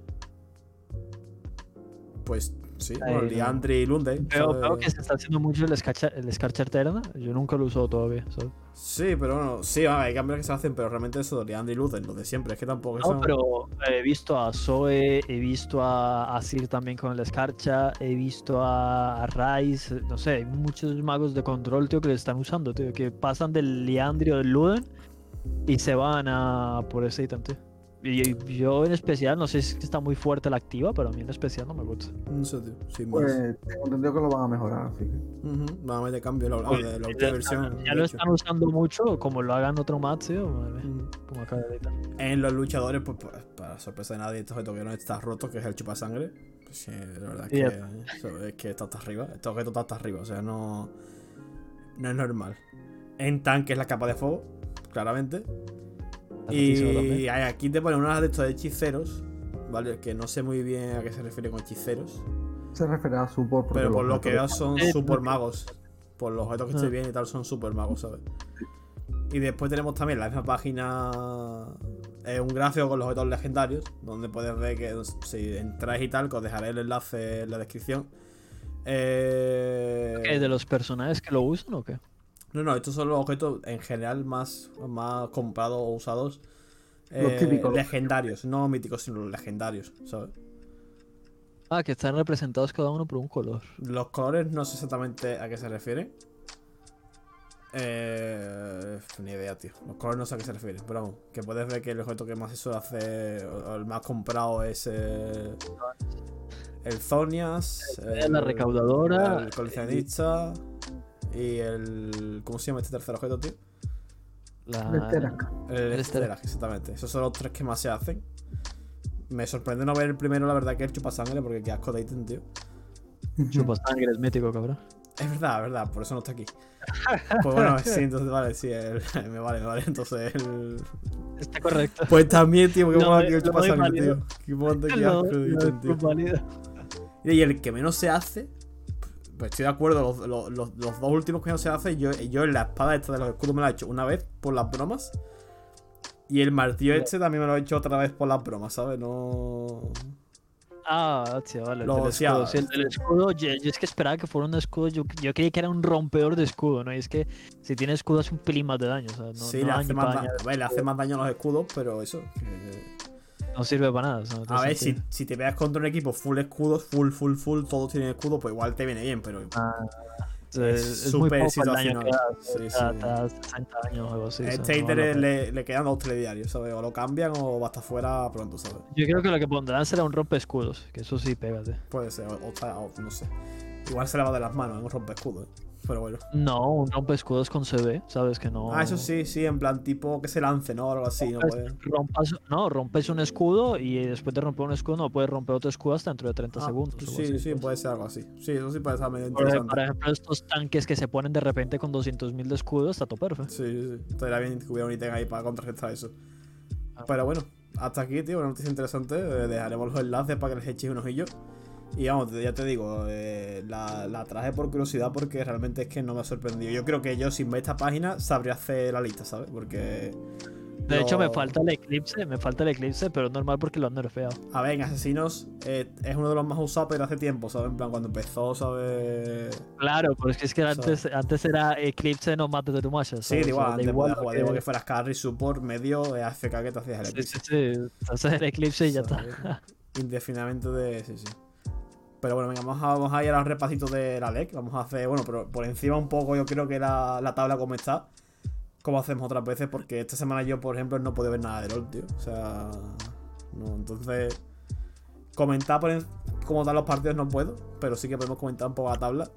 Pues sí, bueno, Ahí, Liandry y Lunde. Veo, ¿sabes? veo que se está haciendo mucho el Scarcha, el Scarcha Eterna. Yo nunca lo he usado todavía. ¿sabes? Sí, pero bueno, sí, hay cambios que se hacen, pero realmente eso, Liandry y Lunde, lo de siempre. Es que tampoco No, son- pero he visto a Zoe, he visto a, a Sir también con el Scarcha, he visto a, a Rice, no sé, hay muchos magos de control, tío, que le están usando, tío, que pasan del Liandry o del Luden y se van a por ese ítem, tío. Y y yo en especial, no sé si es que está muy fuerte la activa, pero a mí en especial no me gusta. No sé, tío, sin más. Pues tengo entendido que lo van a mejorar, así que. Ujú, Vamos a meter cambio la, Pues, de la última versión. Ya lo están usando mucho, como lo hagan otro match, tío, madre mía, Mm. como acaba de editar. En los luchadores, pues pa- para sorpresa de nadie, este objeto que no está roto, que es el chupasangre. Pues sí, la verdad es que, es que está hasta arriba. Este objeto está hasta arriba, o sea, no. No es normal. En tanque es la capa de fuego, claramente. Y aquí te ponen unas de estos hechiceros, ¿vale? Que no sé muy bien a qué se refiere con hechiceros. Se refiere a support. Pero por lo que veo son Eh, super magos. Por los objetos que estoy Ah. viendo y tal, son super magos, ¿sabes? Y después tenemos también la misma página. eh, un gráfico con los objetos legendarios. Donde puedes ver que si entráis y tal, que os dejaré el enlace en la descripción. Eh, ¿Qué, ¿De los personajes que lo usan o qué? No, no, estos son los objetos en general más, más comprados o usados. Los eh, típicos. Legendarios, no míticos, sino los legendarios, ¿sabes? Ah, que están representados cada uno por un color. Los colores no sé exactamente a qué se refieren. Eh, ni idea, tío. Los colores no sé a qué se refieren. Pero vamos, que puedes ver que el objeto que más se suele hacer, o el más comprado es eh, el Zonias, El- la recaudadora, el coleccionista y el. ¿Cómo se llama este tercer objeto, tío? La- El Sterak. El Sterak, exactamente. Esos son los tres que más se hacen. Me sorprende no ver el primero, la verdad, que el chupasangre, porque qué asco de ítem, tío. Chupasangre es mítico, cabrón. Es verdad, es verdad, por eso no está aquí. Pues bueno, sí, entonces vale, sí, el- me vale, me vale. Entonces el. Está correcto. Pues también, tío, que Lo mola doy- aquí el chupasangre, tío. Qué monte, qué asco de ítem, tío. es. Y el que menos se hace, pues estoy de acuerdo, los, los- los- los dos últimos que no se hace, yo, yo en la espada esta de los escudos me la he hecho una vez por las bromas. Y el martillo este también me lo he hecho otra vez por las bromas, ¿sabes? No. Ah, hostia, vale. El Lo decía- escudo. Sí, el del escudo, yo, yo es que esperaba que fuera un escudo. Yo, yo creía que era un rompedor de escudo, ¿no? Y es que si tiene escudo hace un pelín más de daño. O sea, no, sí, no le, daño hace más, da- dañar, a ver, le hace más daño a los escudos, pero eso. que- no sirve para nada. no A ver, si, si te veas contra un equipo full escudos, full, full, full, todos tienen escudo, pues igual te viene bien, pero. Ah, es súper situacional. Sí, da 60 años o algo así. este le, le quedan dos telediarios, ¿sabes? O lo cambian o va a estar fuera pronto, ¿sabes? Yo creo que lo que pondrán será un rompe escudos. Que eso sí, pégate. Puede ser, o, o está- o no sé. Igual se le va de las manos en un rompe escudo, ¿eh? Pero bueno. No, un rompe escudos con CB, ¿sabes? Que no. Ah, eso sí, sí, en plan tipo que se lance, ¿no? O algo así, no Rompes, puede. rompas- no, rompes un escudo y después de romper un escudo no puedes romper otro escudo hasta dentro de 30 Ah, segundos. sí, así, sí, pues. puede ser algo así. Sí, eso sí puede ser medio interesante. por ejemplo, estos tanques que se ponen de repente con 200.000 de escudo, está todo perfecto. Sí, sí, sí. Estaría bien que hubiera un ítem ahí para contrarrestar eso. Ah. Pero bueno, hasta aquí, tío, una noticia interesante. Eh, dejaremos los enlaces para que les echéis un ojillo. Y vamos, ya te digo, eh, la, la traje por curiosidad porque realmente es que no me ha sorprendido. Yo creo que yo sin ver esta página sabría hacer la lista, ¿sabes? Porque... De hecho, me lo- falta el eclipse, me falta el eclipse, pero es normal porque lo han nerfeado. A ver, en Asesinos eh, es uno de los más usados, pero hace tiempo, ¿sabes? En plan, cuando empezó, ¿sabes? Claro, pero es que, es que antes, antes era eclipse no mates de tu macha. Sí, da igual, O sea, da antes da igual que- que fueras carry, support, medio, eh, AFK que te hacías el Sí, eclipse. sí, sí. Entonces el eclipse y ya está. Indefinidamente de. Sí, sí. Pero bueno, venga, vamos a, vamos a ir a los repasitos de la LEC. Vamos a hacer, bueno, pero por encima un poco yo creo que la, la tabla como está. Como hacemos otras veces, porque esta semana yo, por ejemplo, no puedo ver nada de LOL, tío. O sea. No, entonces. Comentar por en- cómo están los partidos no puedo, pero sí que podemos comentar un poco la tabla.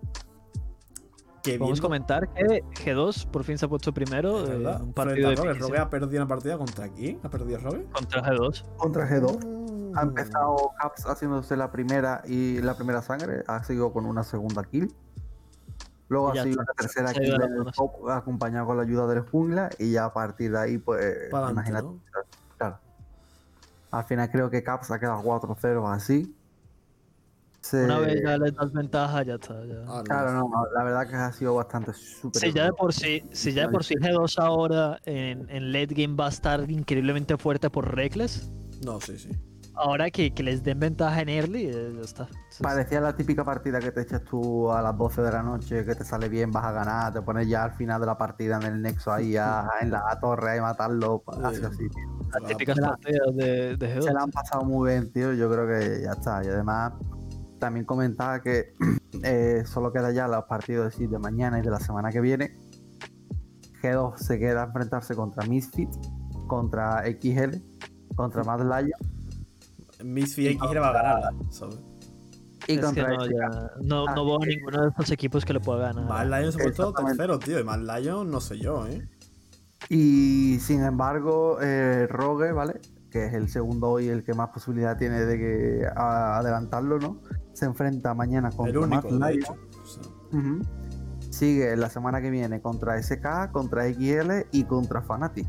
Que Podemos viendo- comentar que G2 por fin se ha puesto primero verdad, un partido de Rogue. Rogue ha perdido una partida contra quién? ¿Ha perdido Rogue? contra G2. Contra G2. Ha empezado Caps haciéndose la primera y la primera sangre, ha seguido con una segunda kill. Luego ya ha seguido está, una tercera kill top, acompañado con la ayuda del jungla, y ya a partir de ahí, pues, Pa' adelante, imagínate. ¿no? Claro. Al final creo que Caps ha quedado 4-0 así. Se- Una vez ya les das ventaja, ya está. ya. Ah, no. Claro, no, no, la verdad que ha sido bastante súper. Si ya de por sí, si ya de por sí G2 ahora en, en late game va a estar increíblemente fuerte por Reckless, No, sí, sí. Ahora que, que les den ventaja en early, eh, ya está. Parecía la típica partida que te echas tú a las 12 de la noche, que te sale bien, vas a ganar, te pones ya al final de la partida en el nexo ahí a- en la torre y matarlo, así Sí. así. tío. Las típicas la- partidas de, de G2. Se la han pasado muy bien, tío. Yo creo que ya está. Y además, también comentaba que eh, solo queda ya los partidos de, de mañana y de la semana que viene. G2 se queda a enfrentarse contra Misfit, contra XL, contra Mad Lion Misfi X va a ganarla, ¿sabes? y Es que contra no, SK. ya- no, no veo a ninguno de estos equipos que le pueda ganar. Mad Lion se ha puesto tercero, tío. Y Mad Lion, no sé yo, ¿eh? Y sin embargo, eh, Rogue, ¿vale? Que es el segundo y el que más posibilidad tiene de que a- adelantarlo, ¿no? Se enfrenta mañana contra El único, Mad Lion. O sea. Sigue la semana que viene contra SK, contra XL y contra Fnatic.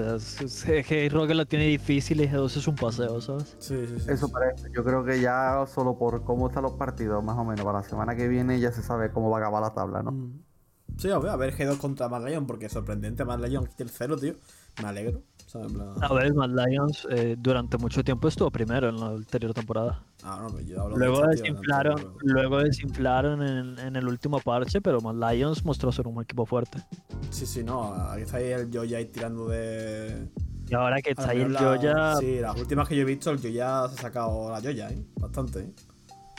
O sea, es- que Rogue lo tiene difícil y G2 es un paseo, ¿sabes? sí, sí, sí. Eso parece. Yo creo que ya solo por cómo están los partidos, más o menos, para la semana que viene ya se sabe cómo va a acabar la tabla, ¿no? Mm. Sí, a ver, a ver G2 contra Mad Lion, porque es sorprendente Mad Lion tercero, tío. Me alegro. A ver, Mad Lions eh, durante mucho tiempo estuvo primero en la anterior temporada. Ah, no, pero yo hablo Luego de desinflaron, tampoco- luego desinflaron en, en el último parche, pero Mad Lions mostró ser un equipo fuerte. Sí, sí, no. Aquí está ahí el Joya tirando de. Y ahora que A está ahí el la- Joya, Sí, las últimas que yo he visto, el Joya se ha sacado la Joya, ¿eh? Bastante, ¿eh?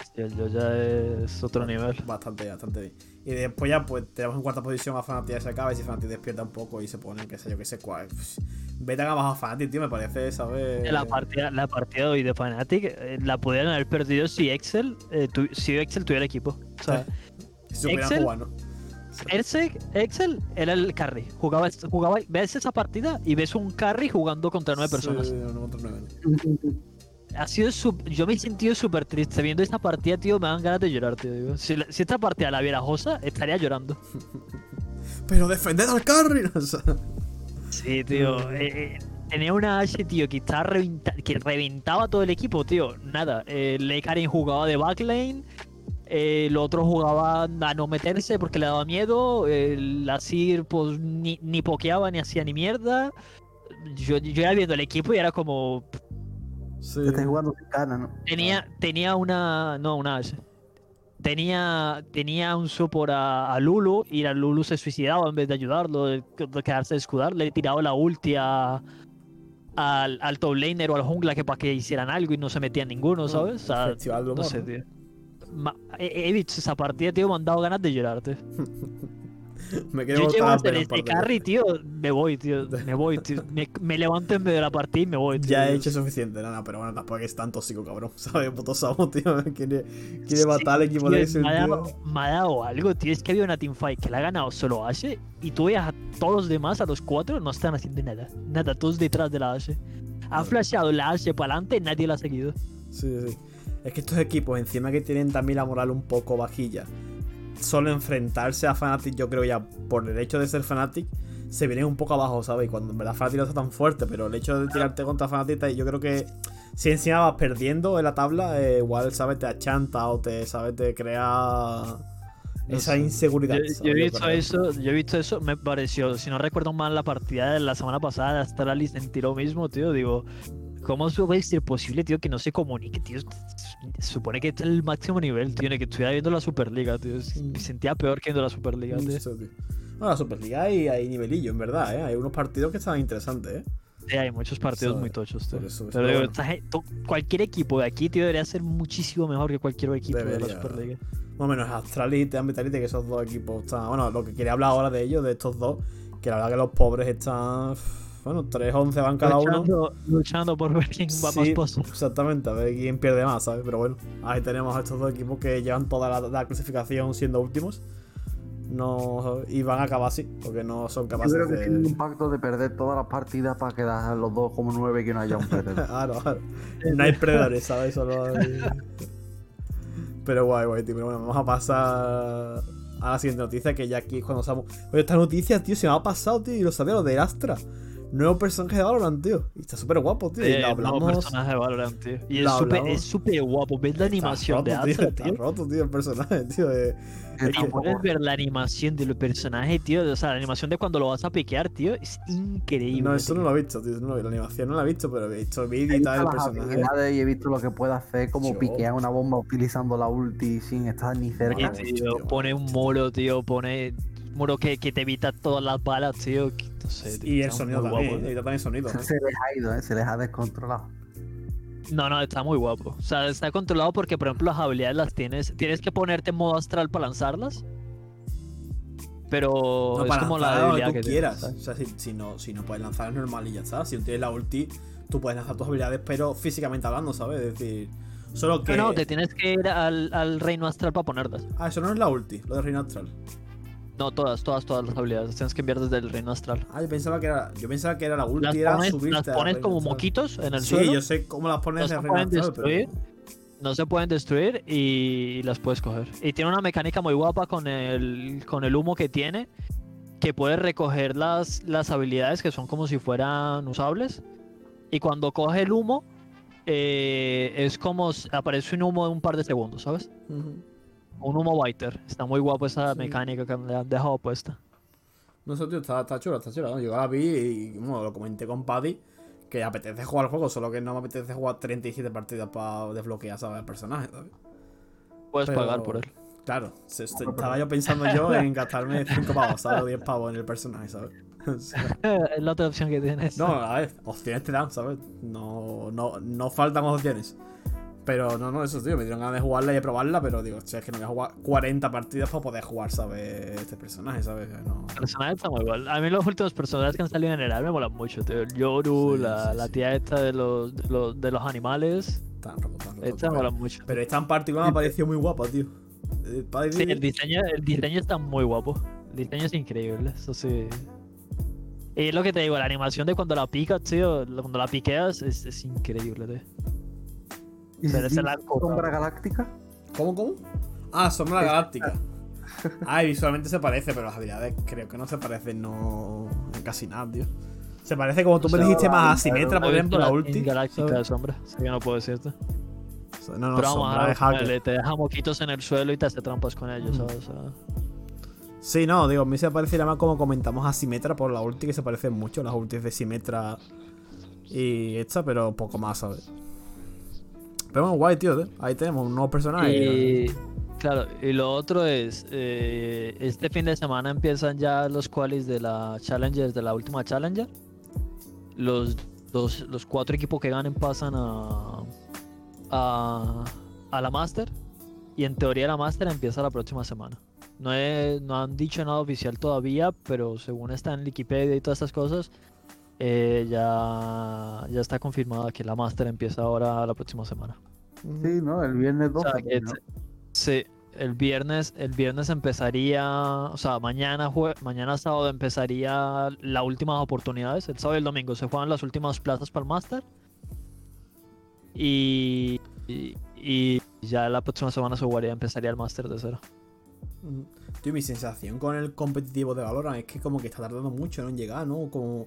sí, el Joya es otro nivel. Bastante, bastante bien. Y después ya, pues, tenemos en cuarta posición a Fnatic se acaba y si Fnatic despierta un poco y se pone, qué sé yo, qué sé cuál. Pues, vete a abajo a Fnatic, tío, me parece, ¿sabes? La partida, la partida de hoy de Fnatic eh, la pudieran haber perdido si Excel, eh, tu- si Excel tuviera equipo. O sea, Si supieran Excel- jugar, ¿no? Ersek, Excel era el carry. Jugaba, jugaba, ves esa partida y ves un carry jugando contra nueve personas. Sí, uno contra nueve. Ha sido yo me he sentido súper triste viendo esta partida, tío. Me dan ganas de llorar, tío. digo. Si, la- si esta partida la viera Josa, estaría llorando. Pero defended al carry. o sea. Sí, tío. eh, eh, tenía una H, tío, que, estaba reventa- que reventaba todo el equipo, tío. Nada. Eh, Karen jugaba de backlane. eh, el otro jugaba a no meterse porque le daba miedo. El Asir, pues, ni, ni pokeaba ni hacía ni mierda. Yo, yo era viendo el equipo y era como. Sí. Estás jugando sin ganas, ¿no? Tenía, tenía una. No, una H. Tenía, tenía un support a, a Lulu y la Lulu se suicidaba en vez de ayudarlo, de, de quedarse a escudar. Le tiraba la ulti a- al, al top laner o al jungla que para que hicieran algo y no se metían ninguno, ¿sabes? O sea, Festival de no humor, sé, ¿no? tío. Ma- he, he visto esa partida, tío, me han dado ganas de llorar, tío. Me quiero Yo llego a hacer este carry, tío, me voy, tío. Me voy, tío. Me, me levanto en medio de la partida y me voy, tío. Ya he hecho suficiente, nada, pero bueno, tampoco es tan tóxico, cabrón. ¿Sabes? Puto Samu, tío. Quiere, quiere matar al equipo de ese, me, ha dado, me ha dado algo, tío. Es que había una teamfight que la ha ganado solo Ashe y tú veas a todos los demás, a los cuatro, no están haciendo nada. Nada, todos detrás de la Ashe. Ha flasheado la Ashe para adelante, nadie la ha seguido. Sí, sí. Es que estos equipos, encima que tienen también la moral un poco bajilla, solo enfrentarse a Fnatic, yo creo ya por el hecho de ser Fnatic, se vienen un poco abajo, ¿sabes? Y cuando en verdad Fnatic no está tan fuerte, pero el hecho de tirarte contra Fnatic, yo creo que si encima vas perdiendo en la tabla, eh, igual, ¿sabes? Te achanta o te, ¿sabes? Te crea esa sé. inseguridad. Yo, he visto eso, yo he visto eso, me pareció, si no recuerdo mal la partida de la semana pasada, hasta la sentí lo mismo, tío. Digo, ¿cómo puede ser posible, tío, que no se comunique, tío? Se supone que este es el máximo nivel, tío, que estuviera viendo la Superliga, tío. Me sentía peor que viendo la Superliga, tío. Eso, tío. Bueno, la Superliga hay, hay nivelillo, en verdad, ¿eh? Hay unos partidos que están interesantes, ¿eh? Sí, hay muchos partidos Eso- muy tochos, tío. eso- Pero digo, bueno. cualquier equipo de aquí, tío, debería ser muchísimo mejor que cualquier equipo de la Superliga. Más o menos Astralis y que esos dos equipos están. Bueno, lo que quería hablar ahora de ellos, de estos dos, que la verdad que los pobres están. Bueno, 3-11 van cada uno. Luchando, por ver quién va más Sí, pozo. exactamente, a ver quién pierde más, ¿sabes? Pero bueno, ahí tenemos a estos dos equipos que llevan toda la, la clasificación siendo últimos. No, y van a acabar así, porque no son Yo capaces creo que tienen de. un pacto de perder todas las partidas para quedar los dos como nueve y que no haya un perdedor. Claro, claro. No hay predadores, ¿sabes? Solo hay- Pero guay, guay, tío. Pero bueno, vamos a pasar a la siguiente noticia, que ya aquí es cuando estamos. Oye, esta noticia, tío, se me ha pasado, tío, y lo sabía, lo de Astra. Nuevo personaje de Valorant, tío. Y está súper guapo, tío. y Eh, lo nuevo hablamos. personaje de Valorant, tío. Y lo es súper hablamos. es súper guapo. ¿Ves la animación de Astra, tío, tío? Está roto, tío, el personaje, tío. de- Y tampoco- puedes ver la animación del personaje, tío. O sea, la animación de cuando lo vas a piquear, tío. Es increíble. No, eso tío. no lo he visto, tío. no lo la animación no la he visto, pero he visto He vídeo y visto tal del personaje. y he visto lo que puede hacer, como Yo- piquear una bomba utilizando la ulti sin estar ni Y, cerca. Tío, tío. pone un muro, tío. Pone muro que, que te evita todas las balas, tío. que- no sé, tío, Y el sonido también, guapo, ¿eh? tío. Y también sonido. Se les ha ido, ¿eh? se les ha descontrolado. No, no, está muy guapo. O sea, está controlado porque, por ejemplo, las habilidades las tienes. Tienes que ponerte en modo astral para lanzarlas. Pero No, es para como la lanzar lo que habilidad tú que tienes, quieras. ¿sabes? o sea, si, si no, si no puedes lanzar es normal y ya está. Si no tienes la ulti, tú puedes lanzar tus habilidades, pero físicamente hablando, ¿sabes? Es decir, solo que. No, no, te tienes que ir al, al reino astral para ponerlas. Ah, eso no es la ulti, lo de Reino Astral. No, todas, todas, todas las habilidades. Tienes que enviar desde el reino astral. Ah, yo pensaba que era. Yo pensaba que era la ulti, Las era pones, subirte las pones como Astral. moquitos en el Sí, suelo. yo sé cómo las pones en se Reino Astral, destruir. pero. No se pueden destruir y las puedes coger. Y tiene una mecánica muy guapa con el, con el humo que tiene. Que puedes recoger las, las habilidades que son como si fueran usables. Y cuando coge el humo, eh, es como aparece un humo de un par de segundos, ¿sabes? Un humo biter. Está muy guapo esa Sí. mecánica que me han dejado puesta. No sé, tío, está, está chula, está chula. ¿no? Yo la vi y bueno, lo comenté con Paddy. Que apetece jugar el juego, solo que no me apetece jugar 37 partidas para desbloquear, ¿sabes? El personaje, ¿sabes? Puedes Pero- pagar por él. Claro, se- se- estaba yo pensando yo en gastarme 5 pavos, ¿sabes? O 10 pavos en el personaje, ¿sabes? O sea, es la otra opción que tienes. no, a ver, opciones te dan, ¿sabes? No, no, no faltan opciones. Pero no, no, eso, tío, me dieron ganas de jugarla y de probarla, pero digo, hostia, es que no voy a jugar 40 partidas para poder jugar, ¿sabes? Este personaje, ¿sabes? No. El personaje está muy igual. A mí los últimos personajes que han salido en general me molan mucho, tío. El Yoru, Sí, la, sí, la sí. tía esta de los, de los, de los animales. Tan roto, tan roto. Esta me mola mucho. pero esta en particular me ha parecido muy guapa, tío. Eh, Paddy- Sí, el diseño, el diseño está muy guapo. diseño es increíble, eso sí. Y es lo que te digo, la animación de cuando la picas, tío, cuando la piqueas es, es increíble, tío. ¿Y Pero esa la sombra galáctica? ¿Cómo, cómo? Ah, Sombra Galáctica. Ah, visualmente se parece, pero las habilidades creo que no se parecen, no. en casi nada, tío. Se parece como tú O me dijiste más a Symmetra, por ejemplo, la ulti. Galáctica ¿sabes? de sombra, así que no puedo decirte. No, no, Pero vamos Sombra a de ver, hacker. te deja moquitos en el suelo y te hace trampas con ellos, Ujú. ¿sabes? O sea, Sí, no, digo, a mí se parecería más como comentamos a Symmetra por la ulti, que se parecen mucho las ultis de Symmetra y esta, pero poco más, ¿sabes? Pero bueno, guay, tío, ¿eh? ahí tenemos un nuevo personaje. Y claro, y lo otro es, eh, este fin de semana empiezan ya los qualis de la Challengers, de la última Challenger. Los, dos, los cuatro equipos que ganen pasan a, a, a la Master. Y en teoría la Master empieza la próxima semana. No, he- no han dicho nada oficial todavía, pero según está en Wikipedia y todas estas cosas, eh, ya, ya está confirmada que la Master empieza ahora la próxima semana. Sí, ¿no? El viernes O 12. sea, que ¿no? te- sí, el viernes, el viernes empezaría, o sea, mañana, jue- mañana sábado empezaría las últimas oportunidades. El sábado y el domingo se juegan las últimas plazas para el Master. Y, y, y ya la próxima semana se jugaría, empezaría el Master de cero. Tío, mi sensación con el competitivo de Valorant es que como que está tardando mucho ¿no? en llegar, ¿no? Como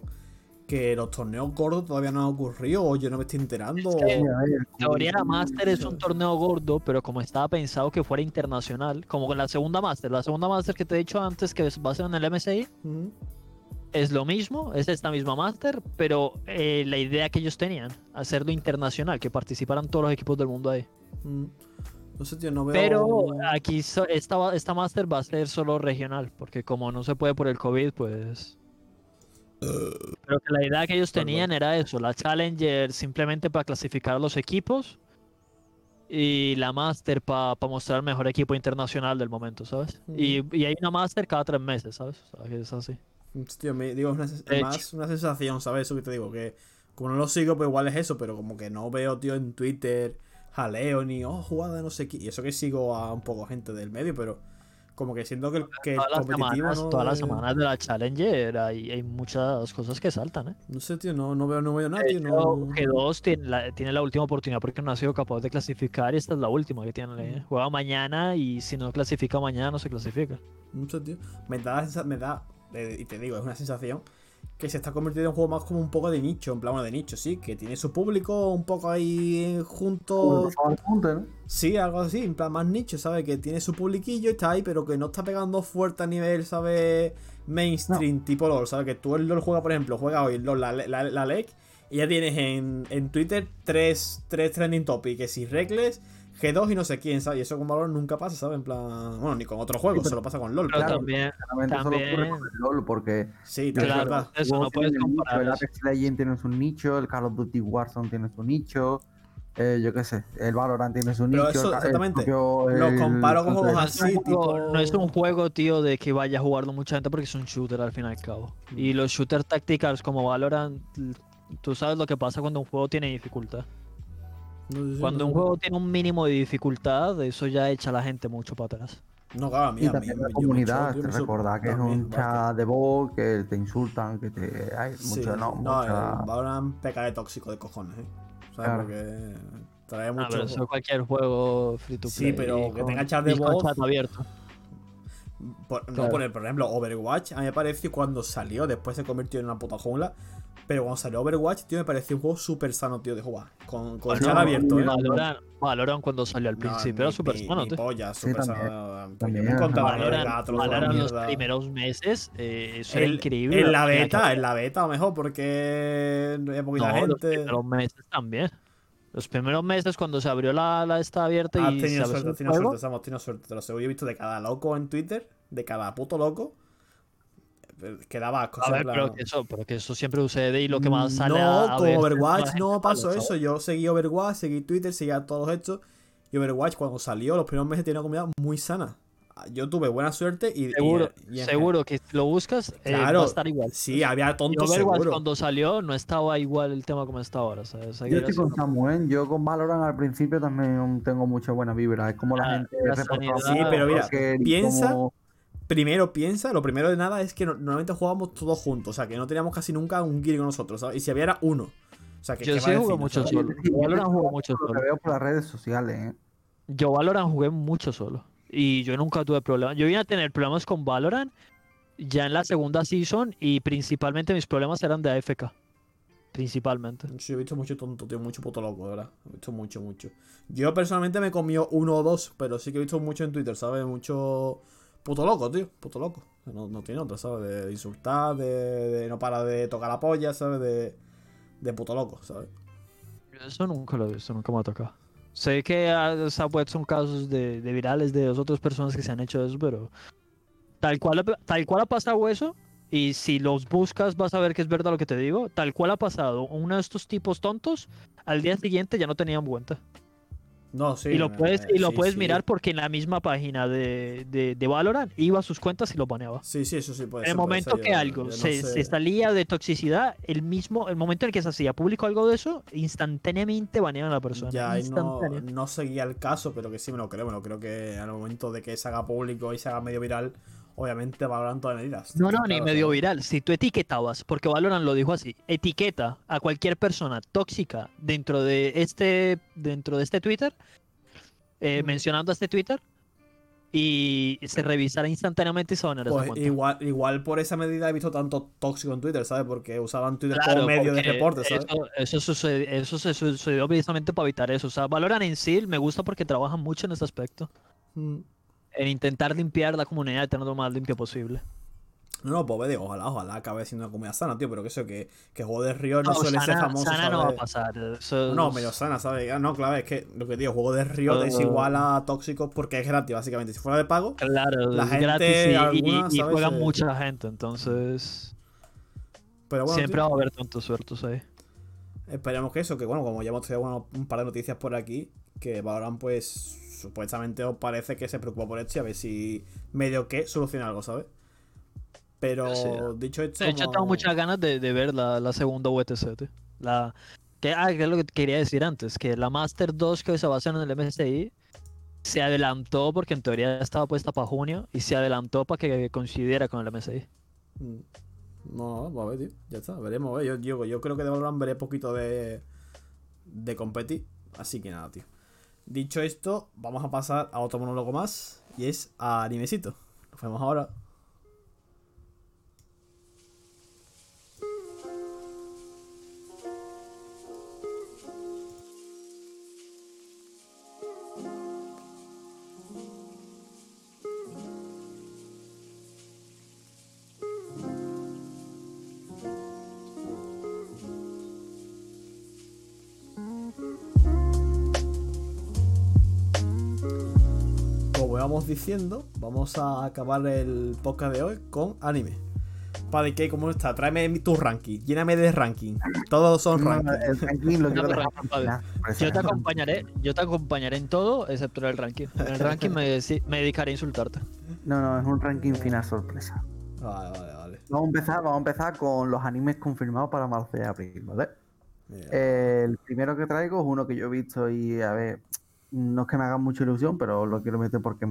que los torneos gordos todavía no han ocurrido, o yo no me estoy enterando. Es que- o- Sí, a ver, En teoría la Master es un torneo gordo, pero como estaba pensado que fuera internacional, como con la segunda Master, la segunda Master que te he dicho antes que va a ser en el MSI, Ujú. es lo mismo, es esta misma Master, pero eh, la idea que ellos tenían, hacerlo internacional, que participaran todos los equipos del mundo ahí. Mm. No sé, tío, no veo. Pero aquí so- esta, esta Master va a ser solo regional, porque como no se puede por el COVID, pues... Pero que la idea que ellos Perdón. tenían era eso, la Challenger simplemente para clasificar a los equipos y la Master para mostrar el mejor equipo internacional del momento, ¿sabes? Y, y hay una Master cada tres meses, ¿sabes? O sea, que es así. Tío, me, digo, es una, más una sensación, ¿sabes? Eso que te digo, que como no lo sigo, pues igual es eso, pero como que no veo, tío, en Twitter jaleo ni, oh, jugada no sé qué. Y eso que sigo a un poco gente del medio, pero como que siento que el, que el Todas las competitivo semanas, no. todas las semanas de la Challenger hay, hay muchas cosas que saltan, ¿eh? No sé, tío, no, no veo, no veo nada, tío. No... G2 tiene la, tiene la última oportunidad porque no ha sido capaz de clasificar y esta es la última que tiene. ¿eh? Juega mañana y si no clasifica mañana no se clasifica. No sé, tío. Me da, me da, eh, y te digo, es una sensación que se está convirtiendo en un juego más como un poco de nicho, en plan, bueno, de nicho, sí, que tiene su público un poco ahí junto. punto, ¿no? Sí, algo así, en plan más nicho, ¿sabes? Que tiene su publiquillo está ahí, pero que no está pegando fuerte a nivel, ¿sabes? Mainstream, tipo LOL, ¿sabes? Que tú el LOL juega, por ejemplo, juega hoy LOL, la, la, la LEC, y ya tienes en, en Twitter tres, tres trending topics, que si Reckless, G2 y no sé quién, ¿sabes? Y eso con Valor nunca pasa, ¿sabes? En plan, bueno, ni con otros juegos, pero- solo pasa con LOL. Pero claro. también, Claramente solo ocurre También- con el LOL, porque Sí, tío, es claro, verdad. eso no puedes comparar. El eso. Apex Legends tiene su nicho, el Call of Duty Warzone tiene su nicho, eh, yo qué sé, el Valorant tiene su Pero nicho. eso, exactamente, propio- lo comparo con juegos No es, así, un juego, tipo- no es un juego, tío, de que vaya a jugarlo mucha gente porque es un shooter al fin y al cabo. Y los shooters tacticals como Valorant, tú sabes lo que pasa cuando un juego tiene dificultad. No sé, Cuando no- un juego tiene un mínimo de dificultad, eso ya echa a la gente mucho para atrás. No, claro, a mí, Y a mí, también yo la me comunidad, te recordad que es también, un bastante. chat de voz, que te insultan, que te... Hay Sí, mucho, no, no, mucha- Valorant peca de tóxico de cojones, ¿eh? ¿Sabes? Claro. Porque trae Ah, mucho. pero eso cualquier juego free to Sí, play. pero y que con- tenga chat de voz. chat abierto. Por, no claro. por, el- por ejemplo, Overwatch, a mí me pareció cuando salió, después se convirtió en una puta jungla. Pero cuando salió Overwatch, tío, me pareció un juego súper sano, tío, de jugar. Con, con Bueno, chat abierto, ¿eh? Valorant, Valorant cuando salió al No, principio era súper sano, tío. polla, Sí, súper también. sano. También, yo me gato, la Valorant los mierda. primeros meses, eh, eso era El- increíble. En la beta, en la beta a lo mejor, porque no había poquita No, los gente. primeros meses también. Los primeros meses cuando se abrió la, la esta abierta y se tenido abrió suerte, el has tenido suerte, Sam, has tenido suerte. Te lo sé, yo he visto de cada loco en Twitter, de cada puto loco. eh, Que daba asco. A ver, pero que eso, pero que eso siempre sucede y lo que más sale No, a, a es Overwatch no pasó eso. Yo seguí Overwatch, seguí Twitter, seguía todos los hechos. Y Overwatch, cuando salió, los primeros meses tenía una comunidad muy sana. Yo tuve buena suerte y. y- Seguro, y en seguro que si lo buscas, eh, Claro, va a estar igual. Sí, había Y tontos seguro. cuando salió no estaba igual el tema como está ahora, Yo estoy con Samuel, yo con Valorant al principio también tengo mucha buena vibra. Es como la La- gente la reportaba sanidad- Sí, pero mira, piensa- como- primero piensa, lo primero de nada es que no- normalmente jugábamos todos juntos, o sea, que no teníamos casi nunca un Kiri con nosotros, ¿sabes? Y si había era uno. O sea, que Yo ¿qué sí jugué mucho solo. Yo Valorant jugué mucho Lo que solo. veo por las redes sociales, ¿eh? Yo Valorant jugué mucho solo. Y yo nunca tuve problemas. Yo vine a tener problemas con Valorant ya en la segunda season y principalmente mis problemas eran de AFK. Principalmente. Sí, he visto mucho tonto, tío, mucho puto loco, verdad. He visto mucho, mucho. Yo personalmente me comió uno o dos, pero sí que he visto mucho en Twitter, ¿sabes? Mucho puto loco, tío, puto loco. No, no tiene otra, ¿sabes? De insultar, de, de no para de tocar la polla, ¿sabes? De, de puto loco, ¿sabes? Eso nunca lo he visto, nunca me ha tocado. Sé que se ha puesto en casos de, de virales de otras personas que se han hecho eso, pero tal cual, tal cual ha pasado eso, y si los buscas vas a ver que es verdad lo que te digo, tal cual ha pasado uno de estos tipos tontos, al día siguiente ya no tenían cuenta. No, sí. y lo puedes, y lo sí, puedes sí. mirar porque en la misma página de, de, de Valorant iba a sus cuentas y lo baneaba. Sí, sí, eso sí puede En el ser, momento ser, que yo- algo yo no se, se salía de toxicidad, el mismo, el momento en el que se hacía público algo de eso, instantáneamente baneaban a la persona. Ya no, no seguía el caso, pero que sí me lo creo. Me lo creo que al momento de que se haga público y se haga medio viral, obviamente valorando todas medidas. No, no, Claro, ni medio viral. Si tú etiquetabas, porque Valorant lo dijo así, etiqueta a cualquier persona tóxica dentro de este, dentro de este Twitter, eh, Mm. mencionando a este Twitter, y se revisará instantáneamente y se banará esa Pues igual, igual por esa medida he visto tanto tóxico en Twitter, ¿sabes? Porque usaban Twitter Claro, como medio de reporte, ¿sabes? Eso, eso, sucede- eso se sucedió precisamente para evitar eso. O sea, Valorant en sí me gusta porque trabajan mucho en ese aspecto. Mm. En intentar limpiar la comunidad y tener lo más limpio posible. No, no, pues digo, ojalá, ojalá acabe siendo una comunidad sana, tío, pero que eso, que, que Juego de Río no, No, suele ser sana- famoso, sana ¿sabes? no va a pasar. eso No, es- medio sana, ¿sabes? Ah, No, claro, es que lo que digo, Juego de Río es Uh. igual a tóxicos porque es gratis, básicamente. Si fuera de pago, Claro, La es gente, gratis y, alguna, y ¿sabes? juega mucha gente, entonces pero bueno, siempre tío, va a haber tantos suertos ahí. esperemos que eso, que bueno, como ya hemos tenido un par de noticias por aquí, que Valorant, pues, supuestamente os parece que se preocupa por esto y a ver si medio que soluciona algo, ¿sabes? Pero Sí. dicho esto. De hecho, como- tengo muchas ganas de, de ver la, la segunda UTC. tío. La, que, ah, que es lo que quería decir antes, que la Master 2 que se va a hacer en el MSI se adelantó porque en teoría estaba puesta para junio y se adelantó para que coincidiera con el MSI. Mm. No, pues a ver, tío. Ya está, veremos. a ver. Yo, yo, yo creo que de Valorant veré poquito de, de competir. Así que nada, tío. Dicho esto, vamos a pasar a otro monólogo más. Y es a Animecito. Nos vemos ahora. Diciendo, vamos a acabar el podcast de hoy con anime. Padre, ¿qué? ¿Cómo está? Tráeme mi- tu ranking. Lléname de ranking. Todos son No, rankings. el ranking lo No, ranking, para Yo te acompañaré, yo te acompañaré en todo excepto en el ranking. En el ranking me, dedicaré a insultarte. No, no, es un ranking final sorpresa. Vale, vale, vale. Vamos a empezar, vamos a empezar con los animes confirmados para marzo y abril, ¿vale? El primero que traigo es uno que yo he visto y, a ver, no es que me haga mucha ilusión, pero lo quiero meter porque,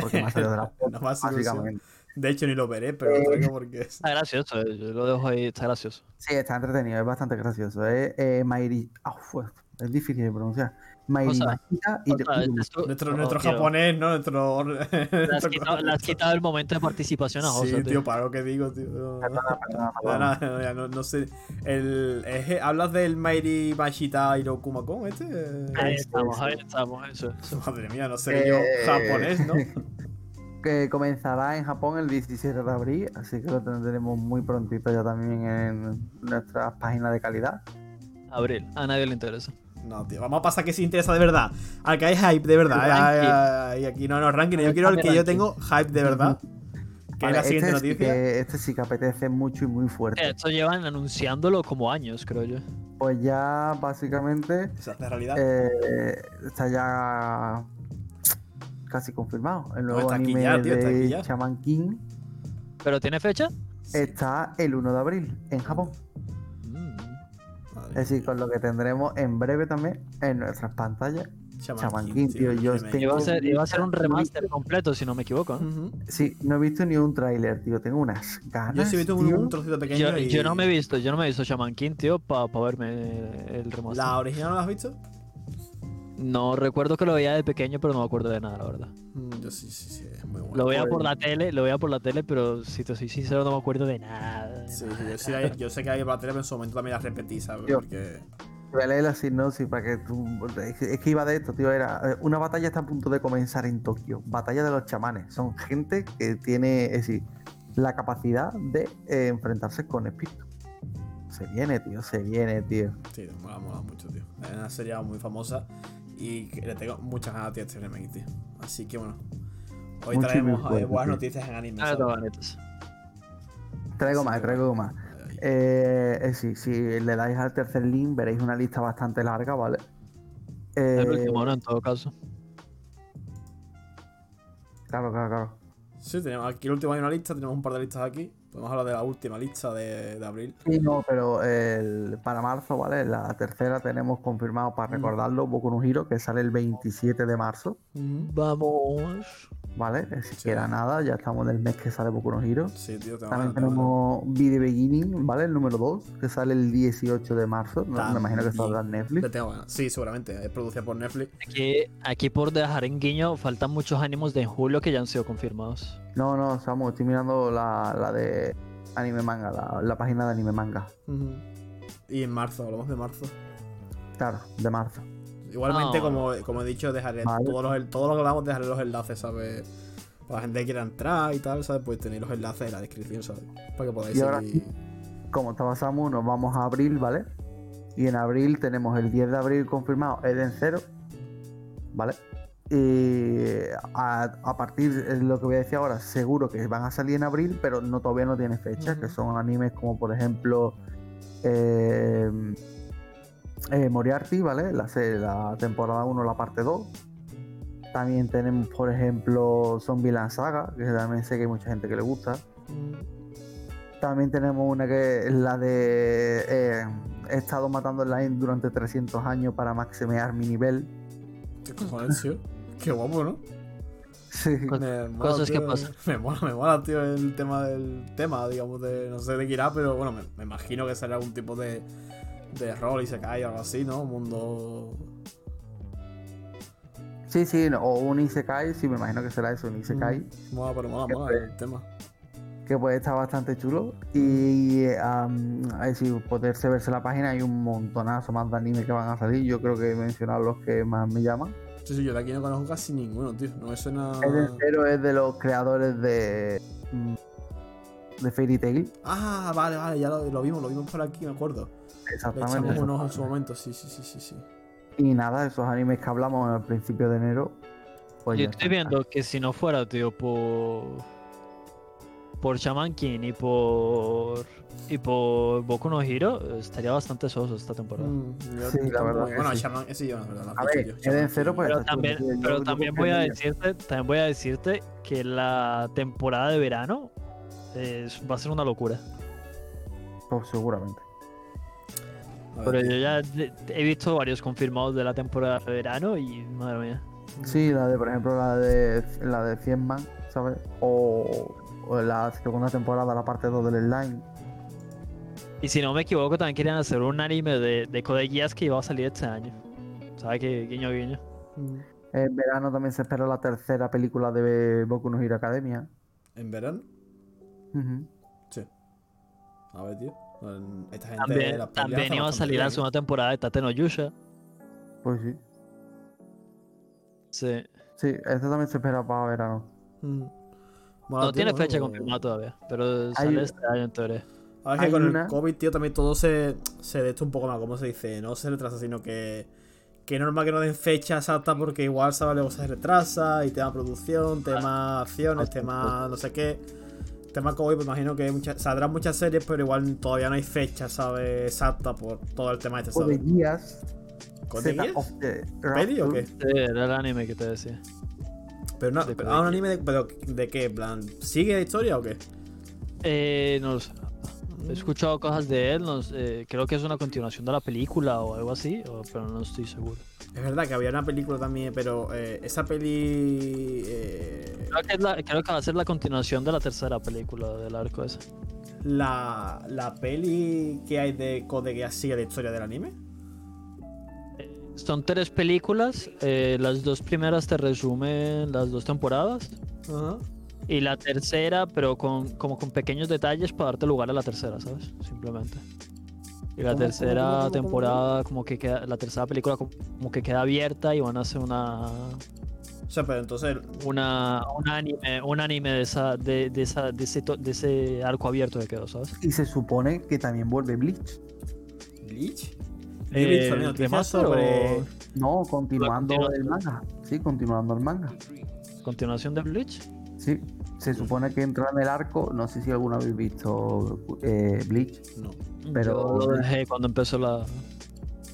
porque me ha salido de la No básicamente. De hecho, ni lo veré, pero lo traigo porque es. Está gracioso, eh, yo lo dejo ahí, está gracioso. Sí, está entretenido, es bastante gracioso. Es eh, Mairi... ah, fue- es difícil de pronunciar. Nuestro, japonés, ¿no? Nuestro. Le has, quitado, le has quitado el momento de participación a José. Sí, tío. tío, para lo que digo, tío. No, no, no, no, no sé. El, es- ¿Hablas del Mairi Mashita Hirokumakon este? Ahí estamos, ahí estamos, eso. eso. Madre mía, no sé yo Eh, japonés, ¿no? que comenzará en Japón el 17 de abril, así que lo tendremos muy prontito ya también en nuestras páginas de calidad. Abril, a nadie le interesa. No, tío, vamos a pasar que se interesa de verdad. Al que hay hype de verdad. Eh, ay, aquí no, no, ranking. Yo quiero el que yo tengo hype de verdad. Que Vale, es la siguiente este, noticia. que, este sí que apetece mucho y muy fuerte. Esto llevan anunciándolo como años, creo yo. Pues ya básicamente Se hace realidad. eh, está ya casi confirmado. El nuevo está aquí anime ya, tío, está aquí de ya. Shaman King ¿Pero tiene fecha? está el 1 de abril en Japón. Es decir, con lo que tendremos en breve también en nuestras pantallas. Shaman King, tío, yo tengo- Iba a ser, iba a ser un remaster completo, si no me equivoco. Sí, no he visto ni un tráiler, tío. Tengo unas ganas. Yo sí he visto un, tío. un trocito pequeño Yo, y... yo no me he visto, yo no me he visto Shaman King, tío, para verme el remaster. ¿La original no la has visto? No recuerdo que lo veía de pequeño, pero no me acuerdo de nada, la verdad. Mm, Yo sí, sí, sí, es muy bueno. Lo veía por la tele, lo veía por la tele, pero si te soy sincero no me acuerdo de nada. de Sí, nada. sí, yo, sí yo sé que hay para la tele, pero en su momento también la repetí, ¿sabes? Yo- Porque... Voy a leer la sinopsis para que tú. Es que, es que iba de esto, tío. Era. eh, Una batalla está a punto de comenzar en Tokio. Batalla de los chamanes. Son gente que tiene, es decir, la capacidad de eh, enfrentarse con espíritus. Se viene, tío. Se viene, tío. Sí, mola, mola mucho, tío. Es una serie muy famosa y le tengo muchas ganas a este remake, tío. Así que bueno. Hoy Mucho traemos eh, buenas tío. noticias en anime. Ah. Traigo más, traigo más. Eh, eh, sí, si le dais al tercer link, veréis una lista bastante larga, ¿vale? Eh, El último, ¿no? En todo caso. Claro, claro, claro. Sí, tenemos aquí el último hay una lista, tenemos un par de listas aquí. Podemos hablar de la última lista de, de abril. Sí, no, pero el- para marzo, ¿vale? La tercera tenemos confirmado para Mm. recordarlo Boku no Hero, que sale el 27 de marzo, Vamos. ¿Vale? Es Sí. siquiera nada, ya estamos en el mes que sale Boku no Hero. Sí, tío, tengo También tenemos The Beginning, ¿vale? El número 2, que sale el 18 de marzo. Me imagino que saldrá en. Netflix. Sí, seguramente. Es producida por Netflix. Aquí, aquí por dejar en guiño, faltan muchos ánimos de en julio que ya han sido confirmados. No, no, Samu, estoy mirando la, la de Anime Manga, la, la página de Anime Manga. Y en marzo, hablamos de marzo. Claro, de marzo. Igualmente, como, como he dicho, dejaré Vale. todos los, todo lo que hablamos, dejaré los enlaces, ¿sabes? Para la gente que quiera entrar y tal, ¿sabes? Pues tenéis los enlaces en la descripción, ¿sabes? Para que podáis Y ahora seguir. como estaba Samu, nos vamos a abril, ¿vale? Y en abril tenemos el 10 de abril confirmado Eden Zero, ¿vale? Y a, a partir de lo que voy a decir ahora, seguro que van a salir en abril, pero no todavía no tiene fecha, que son animes como por ejemplo eh, eh, Moriarty, ¿vale? La, la temporada 1, la parte 2. También tenemos, por ejemplo, Zombieland Saga, que también sé que hay mucha gente que le gusta. También tenemos una que es la de eh, he estado matando online durante 300 años para maximear mi nivel. ¿Qué cojones, tío? Qué guapo, ¿no? Sí, Me mola, Cosas que pasan. Me mola, me mola, tío, el tema del tema, digamos, de no sé de qué irá, pero bueno, me, me imagino que será algún tipo de, de rol y se cae o algo así, ¿no? Un mundo. sí, sí, no, o un Isekai, sí, me imagino que será eso, un Isekai, Mm, Mola, pero mola, mola el tema. que puede estar bastante chulo. Y am, ahí sí, poderse verse la página, hay un montonazo más de anime que van a salir. Yo creo que he mencionado los que más me llaman. Sí, sí, yo de aquí no conozco casi ninguno, tío. No me suena. Eden Zero es de los creadores de. mm, de Fairy Tail. Ah, vale, vale, ya lo, lo vimos, lo vimos por aquí, me acuerdo. Le Exactamente. echamos un ojo en su momento, sí, sí, sí, sí, sí. Y nada, esos animes que hablamos al principio de enero. Pues Yo estoy está. viendo que si no fuera, tío, por. Por Shaman King y por. Y por Boku no Hero, estaría bastante soso esta temporada. Mm, Sí, la verdad Bueno, sí. Shaman, ese yo, la verdad. A ver, King. pues, Pero también, pero Yo- también yo voy a decirte, también voy a decirte que la temporada de verano es- va a ser una locura. Pues seguramente. Pero yo ya he visto varios confirmados de la temporada de verano y madre mía. Sí, la de, por ejemplo, la de la de 100 Man, ¿sabes? O, o la segunda temporada, la parte 2 del Slime. Y si no me equivoco, también querían hacer un anime de, de Code Geass que iba a salir este año. ¿Sabes qué? Guiño, guiño. Mm. En verano también se espera la tercera película de Boku no Hero Academia. ¿En verano? Sí. A ver, tío. En- Esta gente. También, también iba a salir bien, la segunda temporada de Tate no Yusha. Pues sí. Sí. Sí, esta también se espera para verano. Mm. Mola, No tío, tiene bueno, fecha pues- confirmada todavía, pero Hay- sale este año en teoría. A ver, que con una- el COVID, tío, también todo se, se de esto un poco más, ¿cómo se dice? No se retrasa, sino que. Que es normal que no den fecha exacta porque igual, ¿sabes? Luego se retrasa y tema producción, tema acciones, tema no sé qué. Tema COVID, pues imagino que muchas, saldrán muchas series, pero igual todavía no hay fecha, ¿sabes? Exacta por todo el tema este, de ¿sabes? guías. ¿Con de Zeta guías? of the ¿Peli o qué? Sí, era el anime que te decía. Pero no, pero- un anime de, pero ¿de qué? En plan, ¿sigue la historia o qué? Eh, no lo sé. He escuchado cosas de él, no sé, creo que es una continuación de la película o algo así, o- pero no estoy seguro. Es verdad que había una película también, pero eh, esa peli. eh, Creo que, es la- creo que va a ser la continuación de la tercera película del arco ese. la, la peli que hay de Code Geass sigue la historia del anime. Son tres películas, eh, las dos primeras te resumen las dos temporadas Ajá. Y la tercera, pero con, como con pequeños detalles para darte lugar a la tercera, ¿sabes? Simplemente. Y la ¿Cómo, tercera temporada, como que queda, la tercera película como, que queda abierta y van a hacer una, O sea, pero entonces. una un anime, un anime de esa, de, de esa, de ese, de ese arco abierto que quedó, ¿sabes? Y se supone que también vuelve Bleach. ¿Bleach? Eh, ¿remaster sobre. o No, continuando el manga. Sí, continuando el manga. continuación de Bleach? Sí, se supone que entra en el arco. No sé si alguno habéis visto eh, Bleach. No. Pero- Yo lo dejé cuando empezó la,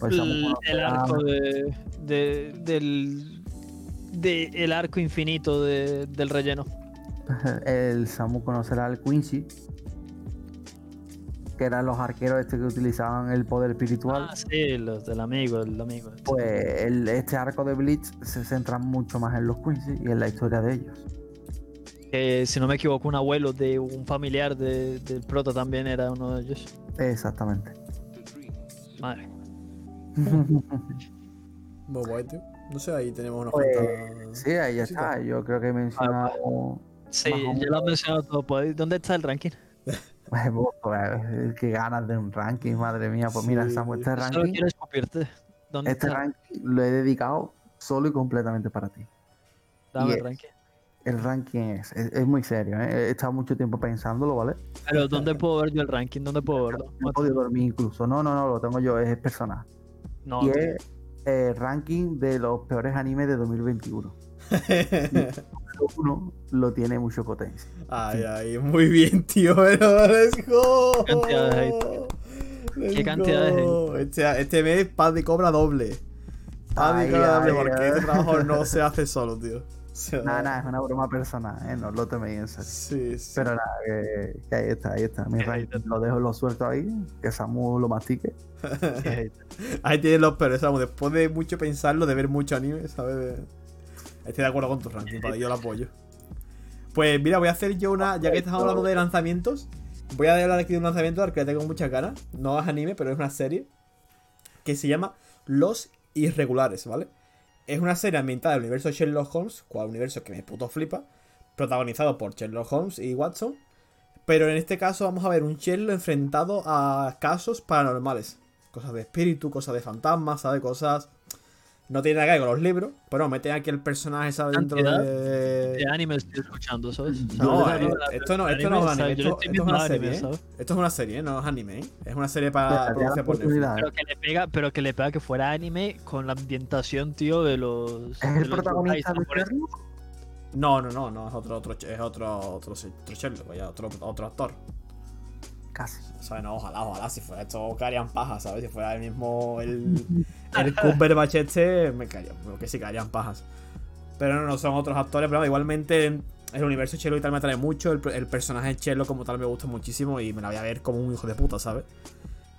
Pues el, arco de, de- del de el arco infinito de- del relleno. el Samu conocerá al Quincy. Que eran los arqueros este que utilizaban el poder espiritual. Ah, sí, los del amigo, el amigo. Pues el- este arco de Bleach se centra mucho más en los Quincy y en la historia de ellos. Que, si no me equivoco, un abuelo de un familiar de- del prota también era uno de ellos. Exactamente. Madre. Muy guay, tío. No sé, ahí tenemos unos Pues. Sí, ahí ya está. Yo creo que he mencionado. Sí, Más o ya lo has mencionado todo. pues, ¿Dónde está el ranking? Pues, pues, qué ganas de un ranking, madre mía. Pues mira, Sí. Samu, este Solo ranking, quiero escupirte. ¿Dónde este está? ranking lo he dedicado solo y completamente para ti. Dame y el es- ranking. El ranking es, es, es muy serio, ¿eh? he estado mucho tiempo pensándolo, ¿vale? Pero ¿dónde puedo ver yo el ranking? ¿Dónde puedo verlo? No he podido dormir incluso. No, no, no, lo tengo yo, es personal. No, y es eh, ranking de los peores animes de 2021. Número uno lo tiene mucho potencia. Ay, ay, muy bien, tío. Pero let's go. ¿Qué cantidad de hate? Let's ¿Qué cantidad de go. Este, este mes paz de cobra doble. Paz de Ay, cobra doble porque este trabajo no se hace solo, tío. Sea, Nada, nada, es una broma personal, ¿eh? No lo toméis en serio. Sí, sí. Pero nada, que, que ahí está, ahí está. Mi hater. lo dejo, lo suelto ahí, que Samu lo mastique. Ahí tienes los peores, Samu. Después de mucho pensarlo, de ver mucho anime, ¿sabes? Estoy de acuerdo con tu ranking, para yo lo apoyo. Pues mira, voy a hacer yo una. Ya que estamos hablando de lanzamientos, voy a hablar aquí de un lanzamiento al que le tengo muchas ganas. No es anime, pero es una serie. Que se llama Los Irregulares, ¿vale? Es una serie ambientada en el universo Sherlock Holmes, cual universo que me puto flipa. Protagonizado por Sherlock Holmes y Watson. Pero en este caso vamos a ver un Sherlock enfrentado a casos paranormales. Cosas de espíritu, cosas de fantasmas, ¿sabes? Cosas. No tiene nada que ver con los libros, pero meten aquí el personaje, ¿sabes? Dentro de. De anime estoy escuchando, ¿sabes? No, eh, La- esto no, esto no es anime, esto, es una anime, serie, ¿eh? ¿sabes? Esto es una serie, no es anime, ¿eh? Es una serie para producida por Netflix. Pero que le pega, pero que le pega que fuera anime con la ambientación, tío, de los. ¿Es de el los protagonista de. Sherlock? No, no, no, no, es otro, otro, es otro, otro, otro Sherlock, vaya, otro, otro actor. Casi. ¿Sabes? No, ojalá, ojalá, si fuera esto caerían pajas, ¿sabes? Si fuera el mismo, el, el Cumberbatch este, me caería, porque sí caerían pajas. Pero no, no, son otros actores, pero igualmente el universo Sherlock y tal me atrae mucho, el, el personaje Sherlock como tal me gusta muchísimo y me la voy a ver como un hijo de puta, ¿sabes?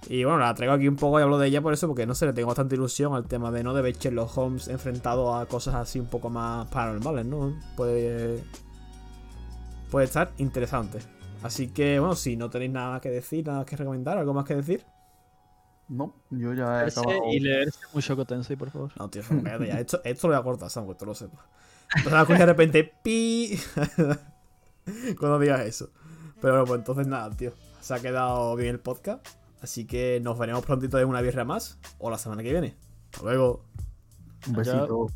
Y bueno, la traigo aquí un poco y hablo de ella por eso, porque no sé, le tengo bastante ilusión al tema de no de ver Sherlock Holmes enfrentado a cosas así un poco más paranormales, ¿no? Puede, puede estar interesante. Así que, bueno, si no tenéis nada que decir, nada que recomendar, algo más que decir. No, yo ya he Verse acabado. Y leerse Mushoku Tensei, por favor. No, tío, cállate ya. Esto, esto lo voy a cortar, Sam, que tú lo sepas. Entonces a escuchar de repente pi cuando digas eso. Pero bueno, pues entonces nada, tío. Se ha quedado bien el podcast. Así que nos veremos prontito en una birra más. O la semana que viene. Hasta luego. Un besito.